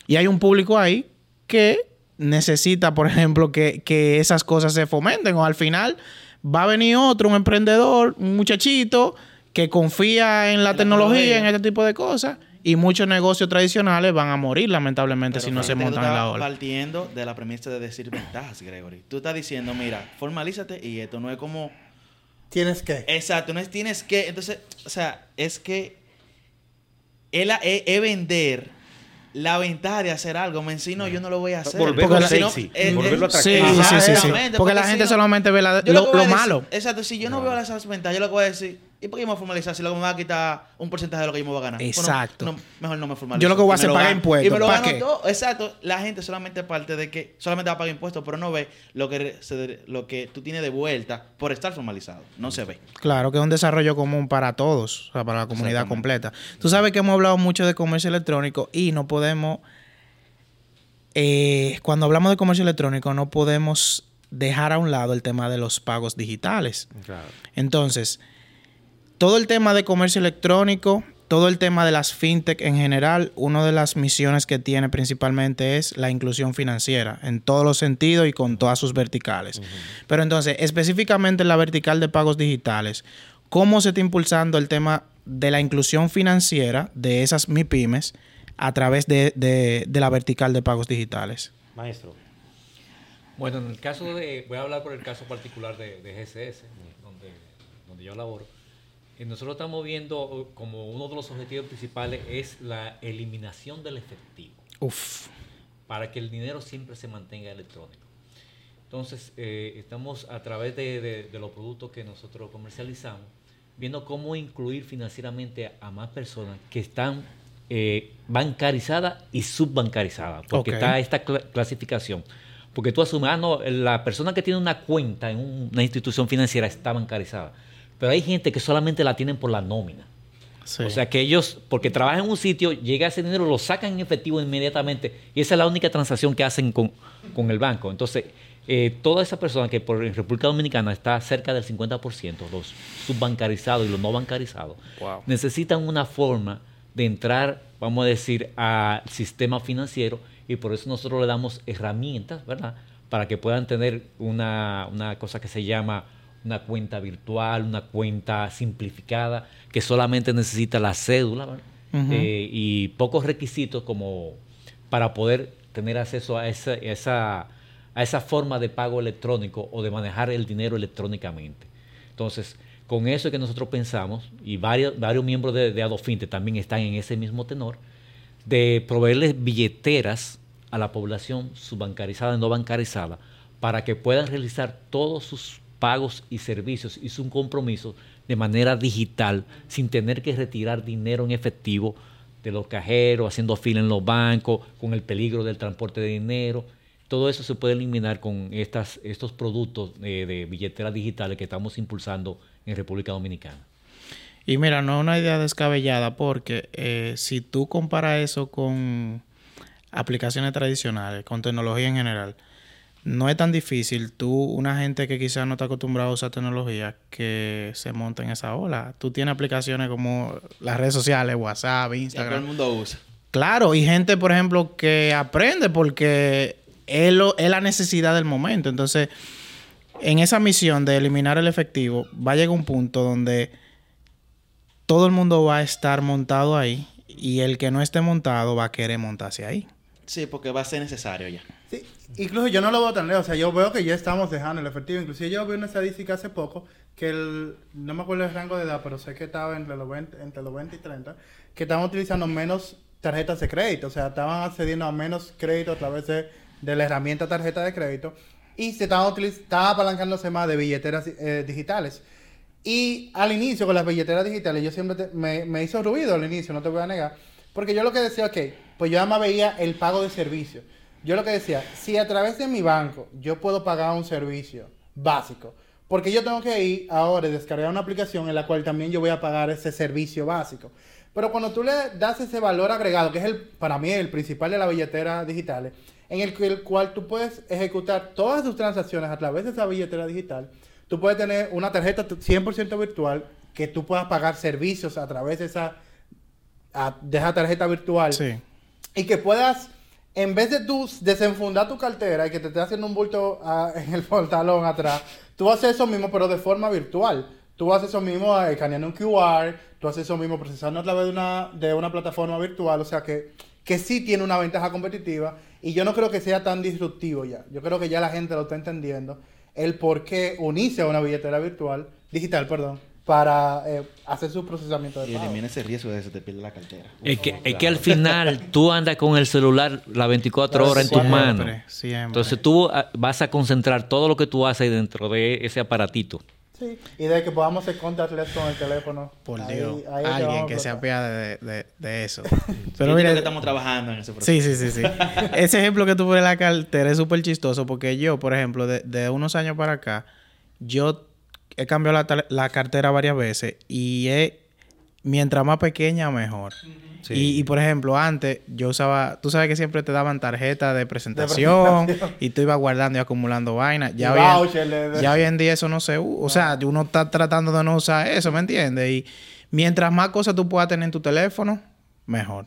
Y hay un público ahí que necesita, por ejemplo, que, que esas cosas se fomenten. O al final va a venir otro, un emprendedor, un muchachito que confía en la, la tecnología, tecnología. en este tipo de cosas. Y muchos negocios tradicionales van a morir, lamentablemente, Pero si no se montan en la ola. partiendo de la premisa de decir ventajas, Gregory. Tú estás diciendo, mira, formalízate y esto no es como... Tienes que. Exacto, no es tienes que... Entonces, o sea, es que es, la- vender la ventaja de hacer algo, men, si no, yo no lo voy a hacer. Volverlo Porque si no, sexy, eh, volverlo eh, Sí, sí, sí, sí. Porque la gente si no- solamente ve la- lo, decir- malo. Exacto, si yo no veo esas ventajas, yo lo que voy a decir, ¿y por qué yo me voy a formalizar si luego me va a quitar un porcentaje de lo que yo me voy a ganar? Bueno, Exacto. no, mejor no me formalizo. Yo lo que voy a hacer lo es pagar impuestos. Y me lo ¿Pa' gano qué? todo. Exacto. La gente solamente parte de que solamente va a pagar impuestos, pero no ve lo que, se- lo que tú tienes de vuelta por estar formalizado. No se ve. Claro, que es un desarrollo común para todos, o sea, para la comunidad completa. Tú sabes que hemos hablado mucho de comercio electrónico y no podemos, eh, cuando hablamos de comercio electrónico, no podemos dejar a un lado el tema de los pagos digitales. Claro. Entonces, todo el tema de comercio electrónico, todo el tema de las fintech en general, una de las misiones que tiene principalmente es la inclusión financiera en todos los sentidos y con todas sus verticales. Pero entonces, específicamente en la vertical de pagos digitales, ¿cómo se está impulsando el tema de la inclusión financiera de esas MIPIMES a través de, de- de la vertical de pagos digitales? Maestro. Bueno, en el caso de, voy a hablar por el caso particular de, de GCS, donde, donde yo laboro. Nosotros estamos viendo como uno de los objetivos principales es la eliminación del efectivo, Uf. para que el dinero siempre se mantenga electrónico. Entonces, eh, estamos a través de, de- de los productos que nosotros comercializamos, viendo cómo incluir financieramente a más personas que están eh, bancarizadas y subbancarizadas, porque está esta cla- clasificación. Porque tú asumes, ah, no, la persona que tiene una cuenta en un- una institución financiera está bancarizada. Pero hay gente que solamente la tienen por la nómina. Sí. O sea que ellos, porque trabajan en un sitio, llega ese dinero, lo sacan en efectivo inmediatamente y esa es la única transacción que hacen con, con el banco. Entonces, eh, toda esa persona que por en República Dominicana está cerca del 50%, los subbancarizados y los no bancarizados, Wow. necesitan una forma de entrar, vamos a decir, al sistema financiero y por eso nosotros le damos herramientas, ¿verdad? Para que puedan tener una, una cosa que se llama una cuenta virtual, una cuenta simplificada, que solamente necesita la cédula. Eh, y pocos requisitos como para poder tener acceso a esa, esa, a esa forma de pago electrónico o de manejar el dinero electrónicamente. Entonces, con eso es que nosotros pensamos, y varios, varios miembros de, de Adofinte también están en ese mismo tenor, de proveerles billeteras a la población subbancarizada y no bancarizada para que puedan realizar todos sus pagos y servicios y sus compromisos de manera digital sin tener que retirar dinero en efectivo de los cajeros, haciendo fila en los bancos, con el peligro del transporte de dinero. Todo eso se puede eliminar con estas, estos productos eh, de billeteras digitales que estamos impulsando en República Dominicana. Y mira, no es una idea descabellada porque eh, si tú comparas eso con aplicaciones tradicionales, con tecnología en general, no es tan difícil tú, una gente que quizás no está acostumbrada a usar tecnología, que se monta en esa ola. Tú tienes aplicaciones como las redes sociales, WhatsApp, Ya todo el Instagram. mundo usa. Claro, y gente, por ejemplo, que aprende porque es, lo- es la necesidad del momento. Entonces, en esa misión de eliminar el efectivo, va a llegar un punto donde todo el mundo va a estar montado ahí y el que no esté montado va a querer montarse ahí. Sí, porque va a ser necesario ya. Sí, incluso yo no lo veo tan lejos. O sea, yo veo que ya estamos dejando el efectivo. Inclusive yo vi una estadística hace poco que el, no me acuerdo el rango de edad, pero sé que estaba entre los 20, entre los 20 y 30, que estaban utilizando menos tarjetas de crédito. O sea, estaban accediendo a menos crédito a través de, de la herramienta tarjeta de crédito. Y se estaban estaba apalancándose más de billeteras eh, digitales. Y al inicio, con las billeteras digitales, yo siempre te- me, me hizo ruido al inicio, no te voy a negar. Porque yo lo que decía, ok, pues yo además veía el pago de servicio. Yo lo que decía, si a través de mi banco yo puedo pagar un servicio básico, porque yo tengo que ir ahora y descargar una aplicación en la cual también yo voy a pagar ese servicio básico. Pero cuando tú le das ese valor agregado, que es el, para mí el principal de la billetera digitales, en el, el cual tú puedes ejecutar todas tus transacciones a través de esa billetera digital, tú puedes tener una tarjeta 100% virtual que tú puedas pagar servicios a través de esa, de esa tarjeta virtual Sí. Y que puedas, en vez de tú desenfundar tu cartera y que te esté haciendo un bulto ah, en el pantalón atrás, tú haces eso mismo, pero de forma virtual. Tú haces eso mismo eh, escaneando un QR, tú haces eso mismo procesando a través de una, de una plataforma virtual, o sea que, que sí tiene una ventaja competitiva y yo no creo que sea tan disruptivo ya. Yo creo que ya la gente lo está entendiendo, el por qué unirse a una billetera virtual, digital, perdón, para eh, hacer su procesamiento de Y pago. elimina ese riesgo de que se te pierda la cartera. Es que, es que al final tú andas con el celular las 24 horas en tus manos. siempre. Entonces tú ah, vas a concentrar todo lo que tú haces dentro de ese aparatito. Sí, y de que podamos hacer contactless con el teléfono. Por Ahí- Dios, ahí alguien que se apiade de, de, de eso. Pero Pero mira, que estamos trabajando en ese proceso. Sí, sí, sí, sí. Ese ejemplo que tú pones en la cartera es súper chistoso porque yo, por ejemplo, de, de unos años para acá, yo he cambiado la, la cartera varias veces y he, mientras más pequeña, mejor. Sí. Y, y, por ejemplo, antes yo usaba, tú sabes que siempre te daban tarjeta de presentación, y tú ibas guardando y acumulando vainas. Ya, Y hoy en- ya hoy día eso no se usa. O sea, uno está tratando de no usar eso, ¿me entiendes? Y mientras más cosas tú puedas tener en tu teléfono, mejor.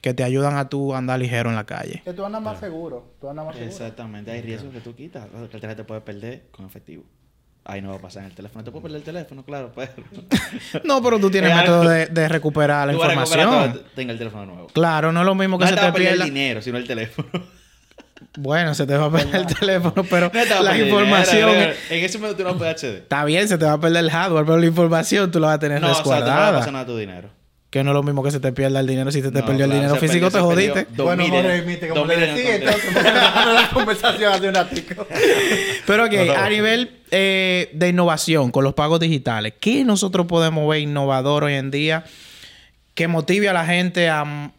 que te ayudan a tú andar ligero en la calle. Que tú andas más seguro. Tú andas más seguro. Exactamente, hay riesgos que tú quitas. La cartera te puede perder con efectivo. Ahí no va a pasar en el teléfono. Te puede perder el teléfono, claro, pero. No, pero tú tienes Es método de, de recuperar la Tú vas a recuperar información. todo, tenga el teléfono nuevo. Claro, no es lo mismo que no se te te pierda. el dinero, sino el teléfono. Bueno, se te va a perder el teléfono, pero No la información. dinero, En ese momento tú no puedes acceder. Está bien, se te va a perder el hardware, pero la información tú la vas a tener No, o sea, te no va a resguardada. pasar nada a tu dinero. Que no es lo mismo que se te pierda el dinero. Si se te No, perdió el claro, dinero se físico, perdió, te jodiste. Bueno, Jorge, dos como le decía, entonces, la conversación hace un ratico. Pero ok, No, no. a nivel eh, de innovación con los pagos digitales, ¿qué nosotros podemos ver innovador hoy en día que motive a la gente a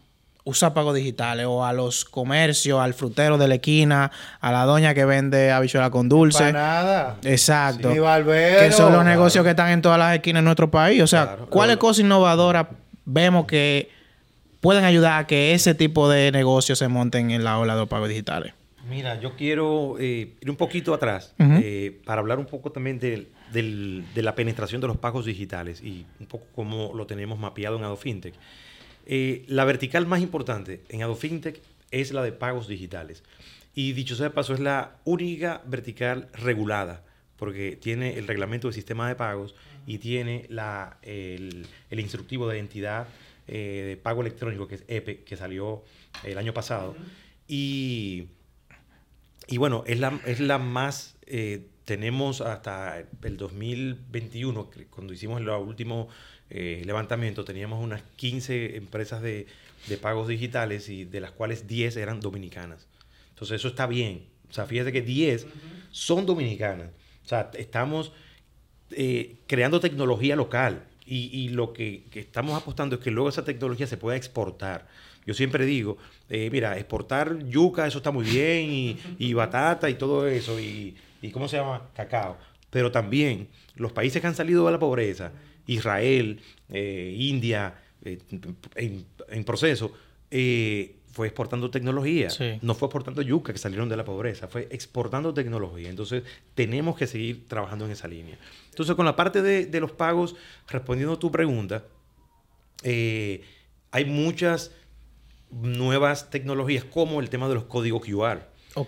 usar pagos digitales o a los comercios, al frutero de la esquina, a la doña que vende habichuela con dulce? Para nada. Exacto. Que son los negocios que están en todas las esquinas de nuestro país. O sea, Claro. ¿cuáles Lo- cosas innovadoras vemos que pueden ayudar a que ese tipo de negocios se monten en la ola de los pagos digitales? Mira, yo quiero eh, ir un poquito atrás eh, para hablar un poco también del- del- de la penetración de los pagos digitales y un poco cómo lo tenemos mapeado en AdoFintech. Eh, la vertical más importante en AdoFintech es la de pagos digitales. Y dicho sea de paso, es la única vertical regulada, porque tiene el reglamento del sistema de pagos y tiene la, el, el instructivo de identidad eh, de pago electrónico, que es EPE, que salió el año pasado. Y y bueno, es la, es la más, eh, tenemos hasta el 2021, que cuando hicimos el último eh, levantamiento, teníamos unas 15 empresas de, de pagos digitales y de las cuales 10 eran dominicanas. Entonces eso está bien. O sea, fíjate que 10 son dominicanas. O sea, estamos eh, creando tecnología local y, lo que, estamos apostando es que luego esa tecnología se pueda exportar. Yo siempre digo, eh, mira, exportar yuca, eso está muy bien, y, y batata y todo eso, y, y ¿cómo se llama? Cacao. Pero también los países que han salido de la pobreza, Israel, eh, India, eh, en, en proceso, eh, fue exportando tecnología. Sí. No fue exportando yuca que salieron de la pobreza, fue exportando tecnología. Entonces, tenemos que seguir trabajando en esa línea. Entonces, con la parte de, de los pagos, respondiendo a tu pregunta, eh, hay muchas nuevas tecnologías como el tema de los códigos QR,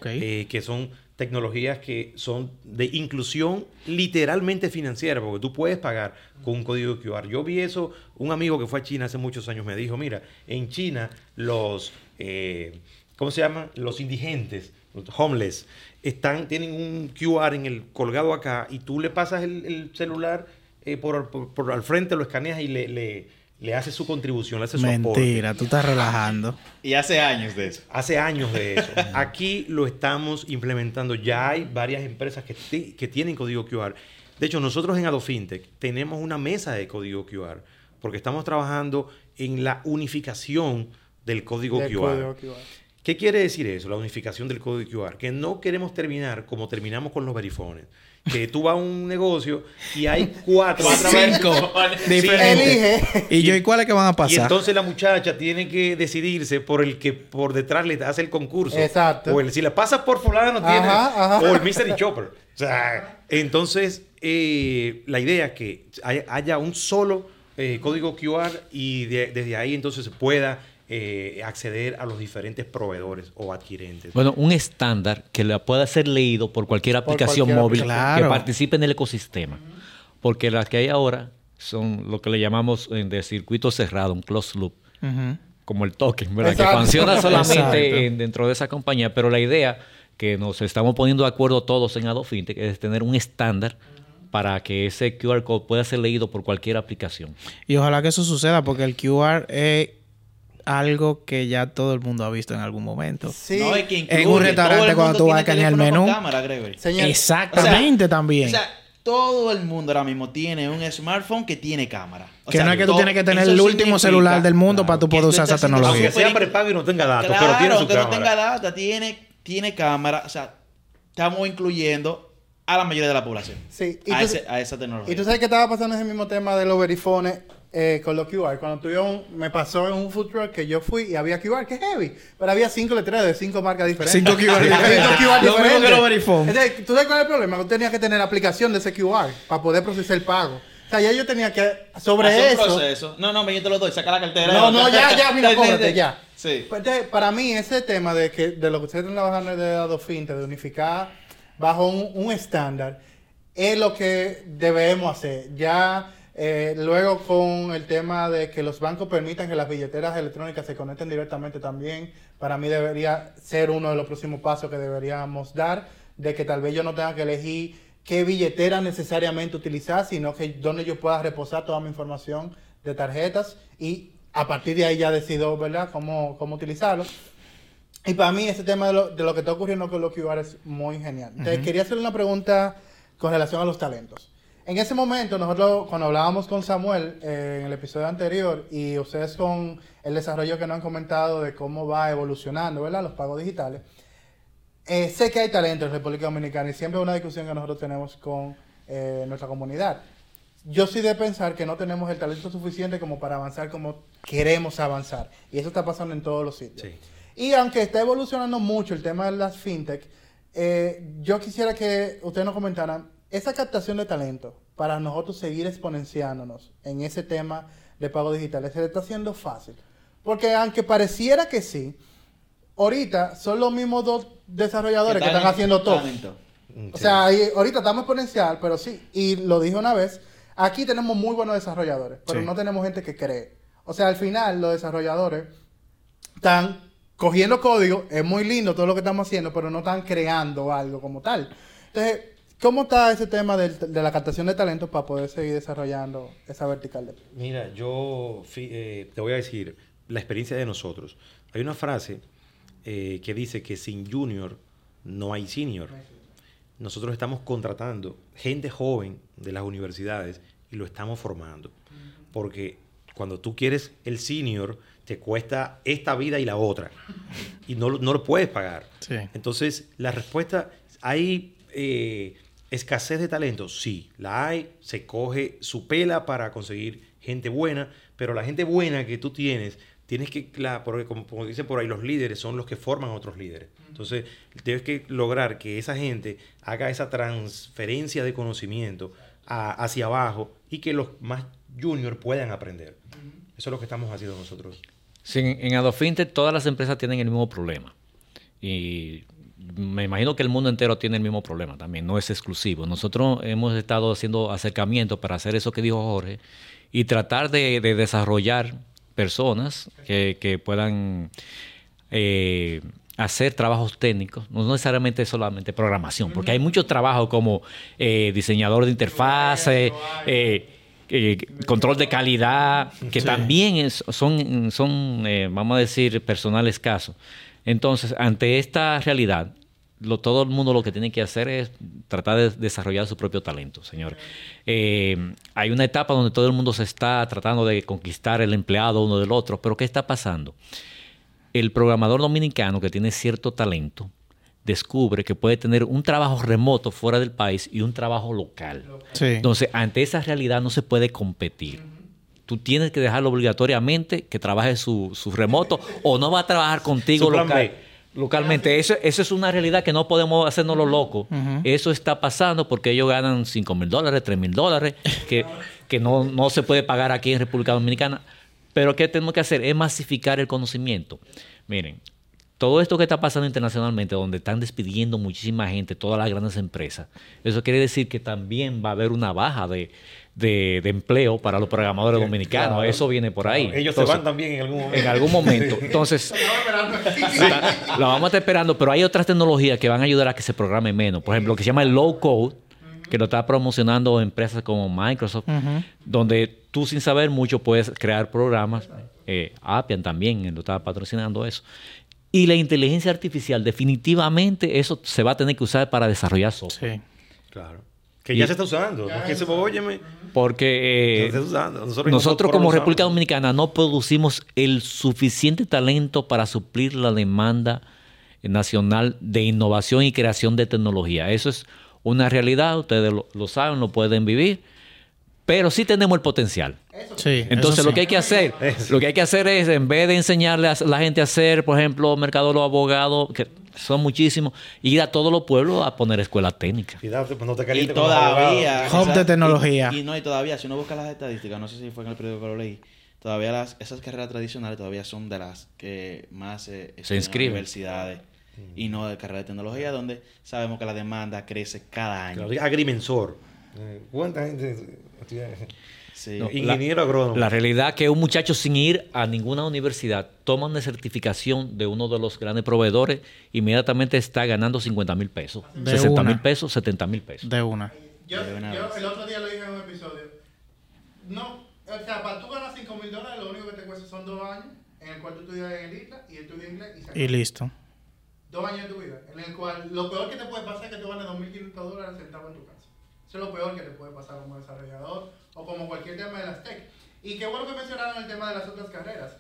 eh, que son tecnologías que son de inclusión literalmente financiera, porque tú puedes pagar con un código QR. Yo vi eso, un amigo que fue a China hace muchos años me dijo, mira, en China los, eh, ¿cómo se llama? Los indigentes, los homeless, están, tienen un QR en el colgado acá y tú le pasas el, el celular eh, por, por- por al frente, lo escaneas y le, le, le haces su contribución, le haces su aporte. Mentira, tú estás relajando. Y hace años de eso. Hace años de eso. Aquí lo estamos implementando. Ya hay varias empresas que, que tienen código QR. De hecho, nosotros en AdoFintech tenemos una mesa de código QR porque estamos trabajando en la unificación del código Del QR. código QR. ¿Qué quiere decir eso, la unificación del código QR? Que no queremos terminar como terminamos con los verifones. Que tú vas a un negocio y hay cuatro. Cinco diferentes. Elige. ¿Y yo y cuáles que van a y pasar? entonces la muchacha tiene que decidirse por el que por detrás le hace el concurso. Exacto. O el, si la pasas por fulano, tiene. Ajá, ajá. O el Mystery Chopper. O sea, entonces eh, la idea es que hay- haya un solo eh, código QR y de- desde ahí entonces se pueda eh, acceder a los diferentes proveedores o adquirentes. Bueno, un estándar que pueda ser leído por cualquier aplicación cualquier móvil que participe en el ecosistema. Porque las que hay ahora son lo que le llamamos de circuito cerrado, un closed loop, como el token, ¿verdad? Exacto. Que funciona solamente en- dentro de esa compañía, pero la idea que nos estamos poniendo de acuerdo todos en AdoFintech es tener un estándar para que ese QR code pueda ser leído por cualquier aplicación. Y ojalá que eso suceda porque el QR es algo que ya todo el mundo ha visto en algún momento. Sí, No, es que En incluye, un todo restaurante cuando tú vas a escanear el menú. cámara, Gregory. señor. Exactamente también. O sea, todo el mundo ahora mismo tiene un smartphone que tiene cámara. O que sea, no es que tú tienes que tener el último celular del mundo claro, para tú poder usar esa tecnología. Aunque sea súper prepago y no tenga datos, Claro, pero tiene su que no tenga data, tiene, tiene cámara. O sea, estamos incluyendo a la mayoría de la población. Sí, y a, tú- ese- a esa tecnología. Y tú sabes que estaba pasando ese mismo tema de los verifones eh, con los QR. Cuando tuve un, me pasó en un food truck que yo fui y había QR, que es heavy. Pero había cinco letreros de cinco marcas diferentes. Cinco QR Cinco diferentes. QR Lo mismo que diferentes. los verifone. Entonces, ¿tú sabes cuál es el problema? Que tú tenías que tener la aplicación de ese QR para poder procesar el pago. O sea, ya yo tenía que, sobre Hace un eso... proceso. No, no, me yo te lo doy. Saca la cartera. No, no, ya, ya, mira, sí. ya. Sí. Pues, entonces, para mí, ese tema de que de lo que ustedes están trabajando de finte, de unificar bajo un, estándar, es lo que debemos hacer. Ya eh, luego con el tema de que los bancos permitan que las billeteras electrónicas se conecten directamente también, para mí debería ser uno de los próximos pasos que deberíamos dar, de que tal vez yo no tenga que elegir qué billetera necesariamente utilizar, sino que donde yo pueda reposar toda mi información de tarjetas y a partir de ahí ya decido, ¿verdad?, cómo, cómo utilizarlo. Y para mí ese tema de lo, de lo que está ocurriendo con los QR es muy genial. Entonces, quería hacerle una pregunta con relación a los talentos. En ese momento, nosotros, cuando hablábamos con Samuel eh, en el episodio anterior y ustedes con el desarrollo que nos han comentado de cómo va evolucionando, ¿verdad?, los pagos digitales, eh, sé que hay talento en República Dominicana y siempre es una discusión que nosotros tenemos con eh, nuestra comunidad. Yo soy de pensar que no tenemos el talento suficiente como para avanzar como queremos avanzar. Y eso está pasando en todos los sitios. Sí. Y aunque está evolucionando mucho el tema de las fintech, eh, yo quisiera que ustedes nos comentaran esa captación de talento para nosotros seguir exponenciándonos en ese tema de pago digital. ¿Se le está haciendo fácil? Porque aunque pareciera que sí, ahorita son los mismos dos desarrolladores que, están haciendo todo. O sea, ahí- ahorita estamos exponencial, pero sí, y lo dije una vez, aquí tenemos muy buenos desarrolladores, pero Sí. no tenemos gente que cree. O sea, al final los desarrolladores están cogiendo código, es muy lindo todo lo que estamos haciendo, pero no están creando algo como tal. Entonces, ¿cómo está ese tema de la captación de talentos para poder seguir desarrollando esa vertical de Mira, yo eh, te voy a decir la experiencia de nosotros. Hay una frase eh, que dice que sin junior no hay senior. Nosotros estamos contratando gente joven de las universidades y lo estamos formando. Porque cuando tú quieres el senior, te cuesta esta vida y la otra. Y no, lo- no lo puedes pagar. Sí. Entonces, la respuesta, ¿hay eh, escasez de talento? Sí, la hay, se coge su pela para conseguir gente buena, pero la gente buena que tú tienes, tienes que, la, porque como, como dicen por ahí, los líderes son los que forman a otros líderes. Entonces, tienes que lograr que esa gente haga esa transferencia de conocimiento a- hacia abajo y que los más juniors puedan aprender. Eso es lo que estamos haciendo nosotros. Sí, en AdoFintech todas las empresas tienen el mismo problema. Y me imagino que el mundo entero tiene el mismo problema también, no es exclusivo. Nosotros hemos estado haciendo acercamientos para hacer eso que dijo Jorge y tratar de, de desarrollar personas que, que puedan eh, hacer trabajos técnicos, no necesariamente solamente programación, porque hay muchos trabajos como eh, diseñador de interfaces, eh, eh, control de calidad, que también es- son, son eh, vamos a decir, personal escaso. Entonces, ante esta realidad, lo, todo el mundo lo que tiene que hacer es tratar de desarrollar su propio talento, señor. Eh, hay una etapa donde todo el mundo se está tratando de conquistar el empleado uno del otro, pero ¿qué está pasando? El programador dominicano que tiene cierto talento descubre que puede tener un trabajo remoto fuera del país y un trabajo local. Sí. Entonces, ante esa realidad no se puede competir. Tú tienes que dejarlo obligatoriamente que trabaje su, su remoto o no va a trabajar contigo local- localmente. Eso, eso es una realidad que no podemos hacernos los locos. Eso está pasando porque ellos ganan 5 mil dólares, 3 mil dólares, que, que no, no se puede pagar aquí en República Dominicana. Pero ¿qué tenemos que hacer? Es masificar el conocimiento. Miren, todo esto que está pasando internacionalmente, donde están despidiendo muchísima gente, todas las grandes empresas, eso quiere decir que también va a haber una baja de, de- de empleo para los programadores dominicanos. Claro. Eso viene por ahí. Ellos Entonces, se van también en algún momento. en algún momento. Entonces, la vamos a estar esperando, pero hay otras tecnologías que van a ayudar a que se programe menos. Por ejemplo, lo que se llama el low code, que lo está promocionando empresas como Microsoft, donde tú sin saber mucho puedes crear programas. Eh, Appian también lo está patrocinando eso. Y la inteligencia artificial, definitivamente eso se va a tener que usar para desarrollar software. Sí. Claro. Que ya se está usando. No es que se óyeme. Porque eh, se está usando. Nosotros, como. República Dominicana no producimos el suficiente talento para suplir la demanda nacional de innovación y creación de tecnología. Eso es una realidad, ustedes lo, lo saben, lo pueden vivir, pero sí tenemos el potencial. Sí, Entonces eso lo que hay que hacer, lo que hay que hacer es, en vez de enseñarle a la gente a hacer, por ejemplo, mercadólogos, abogados, que son muchísimos, ir a todos los pueblos a poner escuelas técnicas. Cuidado, pues no te Y todavía. Hub de tecnología. Y, y no, y todavía, si uno busca las estadísticas, no sé si fue en el periódico que lo leí, todavía las, esas carreras tradicionales todavía son de las que más eh, en inscriben. universidades y no de carreras de tecnología, donde sabemos que la demanda crece cada año. Claro, agrimensor. Eh, ¿Cuánta gente? Sí. No, Ingeniero agrónomo. La realidad que un muchacho sin ir a ninguna universidad toma una certificación de uno de los grandes proveedores, inmediatamente está ganando 50 mil pesos, De 60 una. mil pesos, 70 mil pesos. De una. Yo, De una yo el otro día lo dije en un episodio. No, o sea, para tú ganar 5 mil dólares, lo único que te cuesta son dos años en el cual tú estudias en el ISLA y estudias inglés y se Y acabó. listo. Dos años de tu vida, en el cual lo peor que te puede pasar es que tú ganes 2.500 dólares sentado en tu casa. Eso es lo peor que te puede pasar como desarrollador o como cualquier tema de las tech. Y qué bueno que mencionaron el tema de las otras carreras.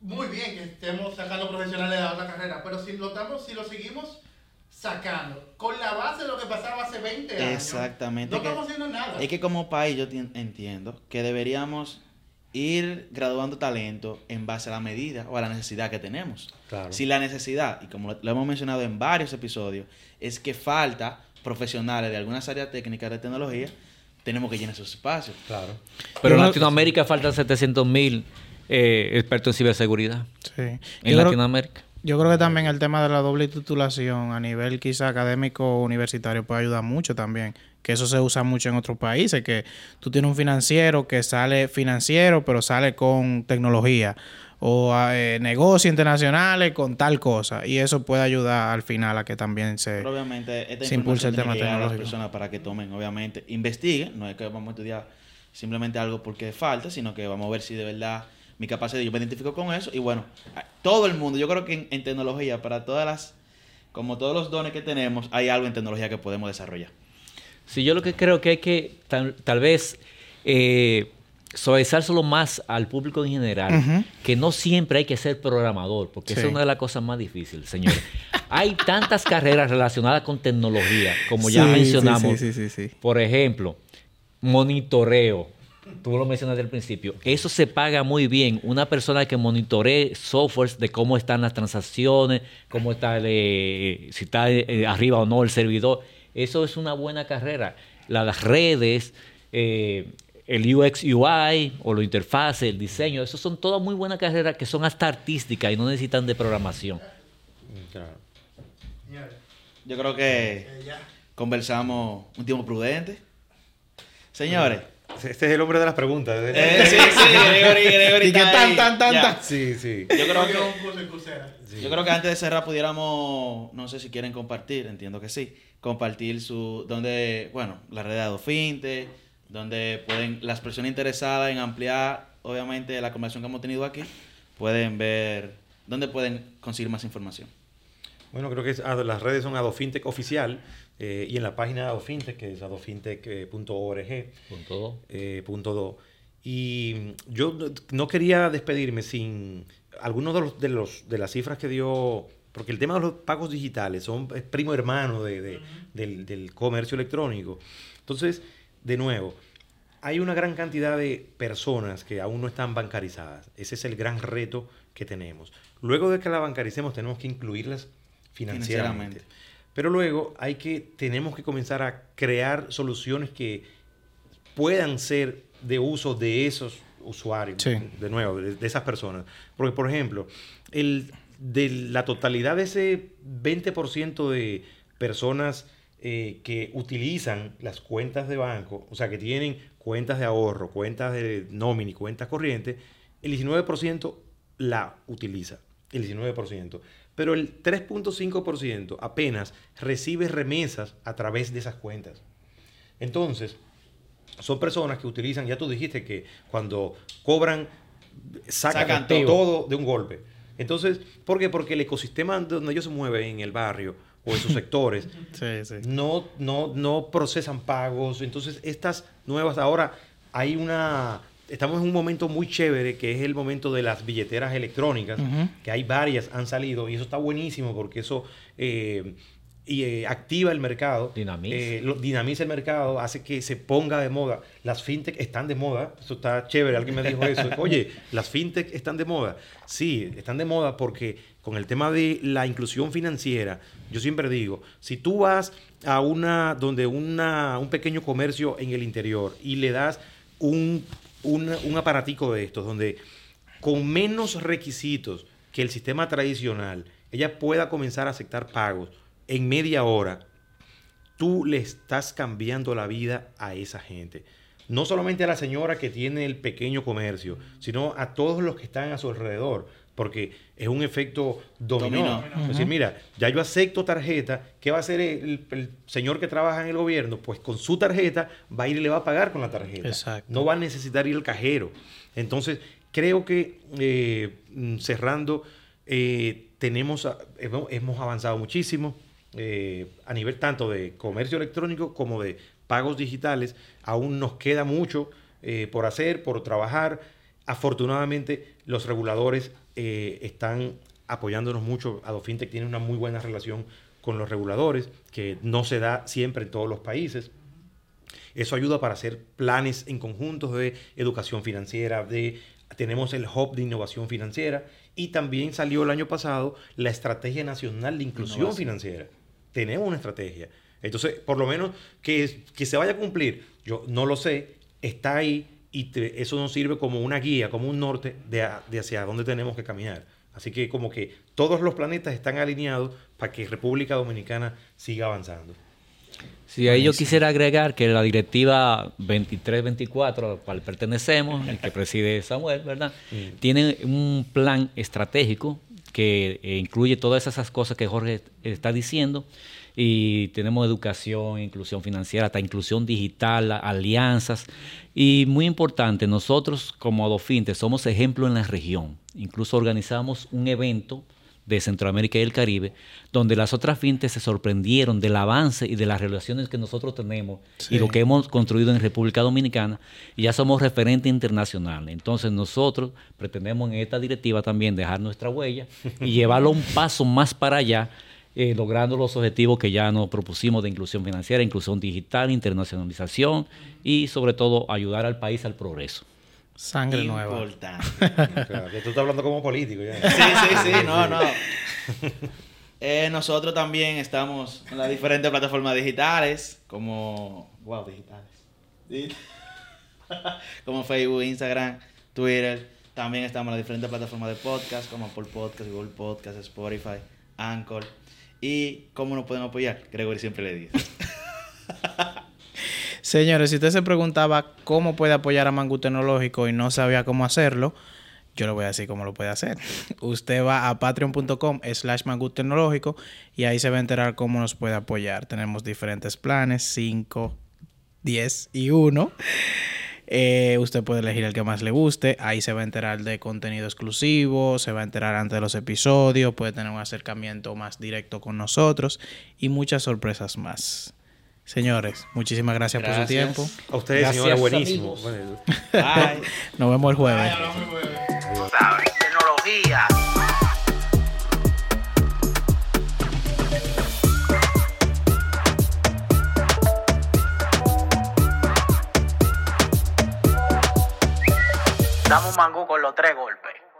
Muy bien que estemos sacando profesionales de la otra carrera, pero si lo, estamos, si lo seguimos sacando con la base de lo que pasaba hace 20 años, Exactamente. no que- estamos haciendo nada. Es que como país yo tien- entiendo que deberíamos ir graduando talento en base a la medida o a la necesidad que tenemos. Claro. Si la necesidad, y como lo, lo hemos mencionado en varios episodios, es que falta profesionales de algunas áreas técnicas de tecnología, tenemos que llenar esos espacios. Claro. Pero en Latinoamérica faltan 700 mil eh, expertos en ciberseguridad. Sí. En Yo creo, Latinoamérica. yo creo que también el tema de la doble titulación a nivel quizá académico universitario puede ayudar mucho también. Que eso se usa mucho en otros países, que tú tienes un financiero que sale financiero, pero sale con tecnología. O eh, negocios internacionales con tal cosa. Y eso puede ayudar al final a que también se... Pero obviamente esta Se impulsa información el tema llegar a las tecnológico. personas para que tomen, obviamente, investiguen, no es que vamos a estudiar simplemente algo porque falta, sino que vamos a ver si de verdad mi capacidad, yo me identifico con eso y bueno, todo el mundo, yo creo que en, en tecnología, para todas las, como todos los dones que tenemos, hay algo en tecnología que podemos desarrollar. Sí, yo lo que creo que hay que tal, tal vez eh, suavizárselo más al público en general, que no siempre hay que ser programador, porque esa Sí. es una de las cosas más difíciles, señores. hay tantas carreras relacionadas con tecnología, como ya Sí, mencionamos. Sí, sí, sí, sí. Por ejemplo, monitoreo. Tú lo mencionaste al principio. Eso se paga muy bien. Una persona que monitoree softwares de cómo están las transacciones, cómo está, el, eh, si está eh, arriba o no el servidor. Eso es una buena carrera. Las redes, eh, el UX UI o la interfaz, el diseño, eso son todas muy buenas carreras que son hasta artísticas y no necesitan de programación. Claro. Señores, Yo creo que eh, conversamos un tiempo prudente. Señores. Este es el hombre de las preguntas. Eh, sí, sí, Gregory, Gregory Y que tan, tan, tan, Ya. tan. Sí, sí. Yo creo que... Yo creo que antes de cerrar pudiéramos, no sé si quieren compartir, entiendo que sí, compartir su, donde, bueno, la red de Adofinte, donde pueden, las personas interesadas en ampliar, obviamente, la conversación que hemos tenido aquí, pueden ver, dónde pueden conseguir más información. Bueno, creo que es- ah, las redes son Adofintech oficial eh, y en la página de Adofintech, que es adofintech.org. Punto dos. eh, punto do. Y yo no- quería despedirme sin algunos de, los, de, los, de las cifras que dio, porque el tema de los pagos digitales son es primo hermano de- de- del, del comercio electrónico. Entonces, de nuevo, hay una gran cantidad de personas que aún no están bancarizadas. Ese es el gran reto que tenemos. Luego de que la bancaricemos, tenemos que incluirlas financieramente. Financieramente. Pero luego hay que, tenemos que comenzar a crear soluciones que puedan ser de uso de esos usuarios, Sí. de nuevo, de, de esas personas. Porque, por ejemplo, el, de la totalidad de ese 20% de personas eh, que utilizan las cuentas de banco, o sea, que tienen cuentas de ahorro, cuentas de nómina y cuentas corrientes, el 19% la utiliza, el 19%. Pero el 3.5% apenas recibe remesas a través de esas cuentas. Entonces, son personas que utilizan, ya tú dijiste que cuando cobran, sacan, Sacan to- todo. todo de un golpe. Entonces, ¿por qué? Porque el ecosistema donde ellos se mueven, en el barrio o en sus sectores, Sí, sí. no, no, no procesan pagos. Entonces, estas nuevas, ahora hay una. Estamos en un momento muy chévere que es el momento de las billeteras electrónicas, que hay varias, han salido, y eso está buenísimo porque eso eh, y, eh, activa el mercado, Dinamiza. eh, lo- dinamiza el mercado, hace que se ponga de moda. Las fintech están de moda, eso está chévere, alguien me dijo eso. Oye, las fintech están de moda. Sí, están de moda porque con el tema de la inclusión financiera, yo siempre digo, si tú vas a una, donde una, un pequeño comercio en el interior y le das un, un, un aparatico de estos, donde con menos requisitos que el sistema tradicional, ella pueda comenzar a aceptar pagos en media hora, tú le estás cambiando la vida a esa gente. No solamente a la señora que tiene el pequeño comercio, sino a todos los que están a su alrededor, porque es un efecto dominó. Dominó. Es decir, mira, ya yo acepto tarjeta, ¿qué va a hacer el, el señor que trabaja en el gobierno? Pues con su tarjeta va a ir y le va a pagar con la tarjeta. Exacto. No va a necesitar ir al cajero. Entonces, creo que eh, cerrando, eh, tenemos, hemos avanzado muchísimo eh, a nivel tanto de comercio electrónico como de pagos digitales. Aún nos queda mucho eh, por hacer, por trabajar. Afortunadamente, los reguladores eh, están apoyándonos mucho. Adofintech tiene una muy buena relación con los reguladores, que no se da siempre en todos los países. Eso ayuda para hacer planes en conjuntos de educación financiera, de tenemos el hub de innovación financiera y también salió el año pasado la estrategia nacional de inclusión Innovación. financiera. Tenemos una estrategia. Entonces, por lo menos que, que se vaya a cumplir, yo no lo sé, está ahí y te- eso nos sirve como una guía, como un norte de, a- de hacia dónde tenemos que caminar. Así que como que todos los planetas están alineados para que República Dominicana siga avanzando. Sí, ahí yo quisiera agregar que la directiva 2324, a la cual pertenecemos, el que preside Samuel, ¿verdad? Tiene un plan estratégico que eh, incluye todas esas cosas que Jorge está diciendo y tenemos educación, inclusión financiera, hasta inclusión digital, alianzas y muy importante, nosotros como Adofinte somos ejemplo en la región. Incluso organizamos un evento de Centroamérica y el Caribe, donde las otras fintes se sorprendieron del avance y de las relaciones que nosotros tenemos Sí. y lo que hemos construido en República Dominicana, y ya somos referente internacional. Entonces nosotros pretendemos en esta directiva también dejar nuestra huella y llevarlo un paso más para allá, eh, logrando los objetivos que ya nos propusimos de inclusión financiera, inclusión digital, internacionalización y sobre todo ayudar al país al progreso. Sangre nueva. Importante. Claro, que tú estás hablando como político ya. Sí, sí, sí, no, no. Eh, nosotros también estamos en las diferentes plataformas digitales, como. Wow, digitales. Como Facebook, Instagram, Twitter. También estamos en las diferentes plataformas de podcast, como Apple Podcast, Google Podcast, Spotify, Anchor. Y cómo nos pueden apoyar, Gregory siempre le dice. Señores, si usted se preguntaba cómo puede apoyar a Mangú Tecnológico y no sabía cómo hacerlo, yo le voy a decir cómo lo puede hacer. Usted va a patreon.com slash Mangú Tecnológico y ahí se va a enterar cómo nos puede apoyar. Tenemos diferentes planes, 5, 10 y 1. Eh, usted puede elegir el que más le guste. Ahí se va a enterar de contenido exclusivo, se va a enterar antes de los episodios, puede tener un acercamiento más directo con nosotros y muchas sorpresas más. Señores, muchísimas gracias, por su tiempo. A ustedes, Gracias, señora, buenísimo. Bueno. Nos vemos el jueves. Tecnología. Dame un mangú con los tres golpes.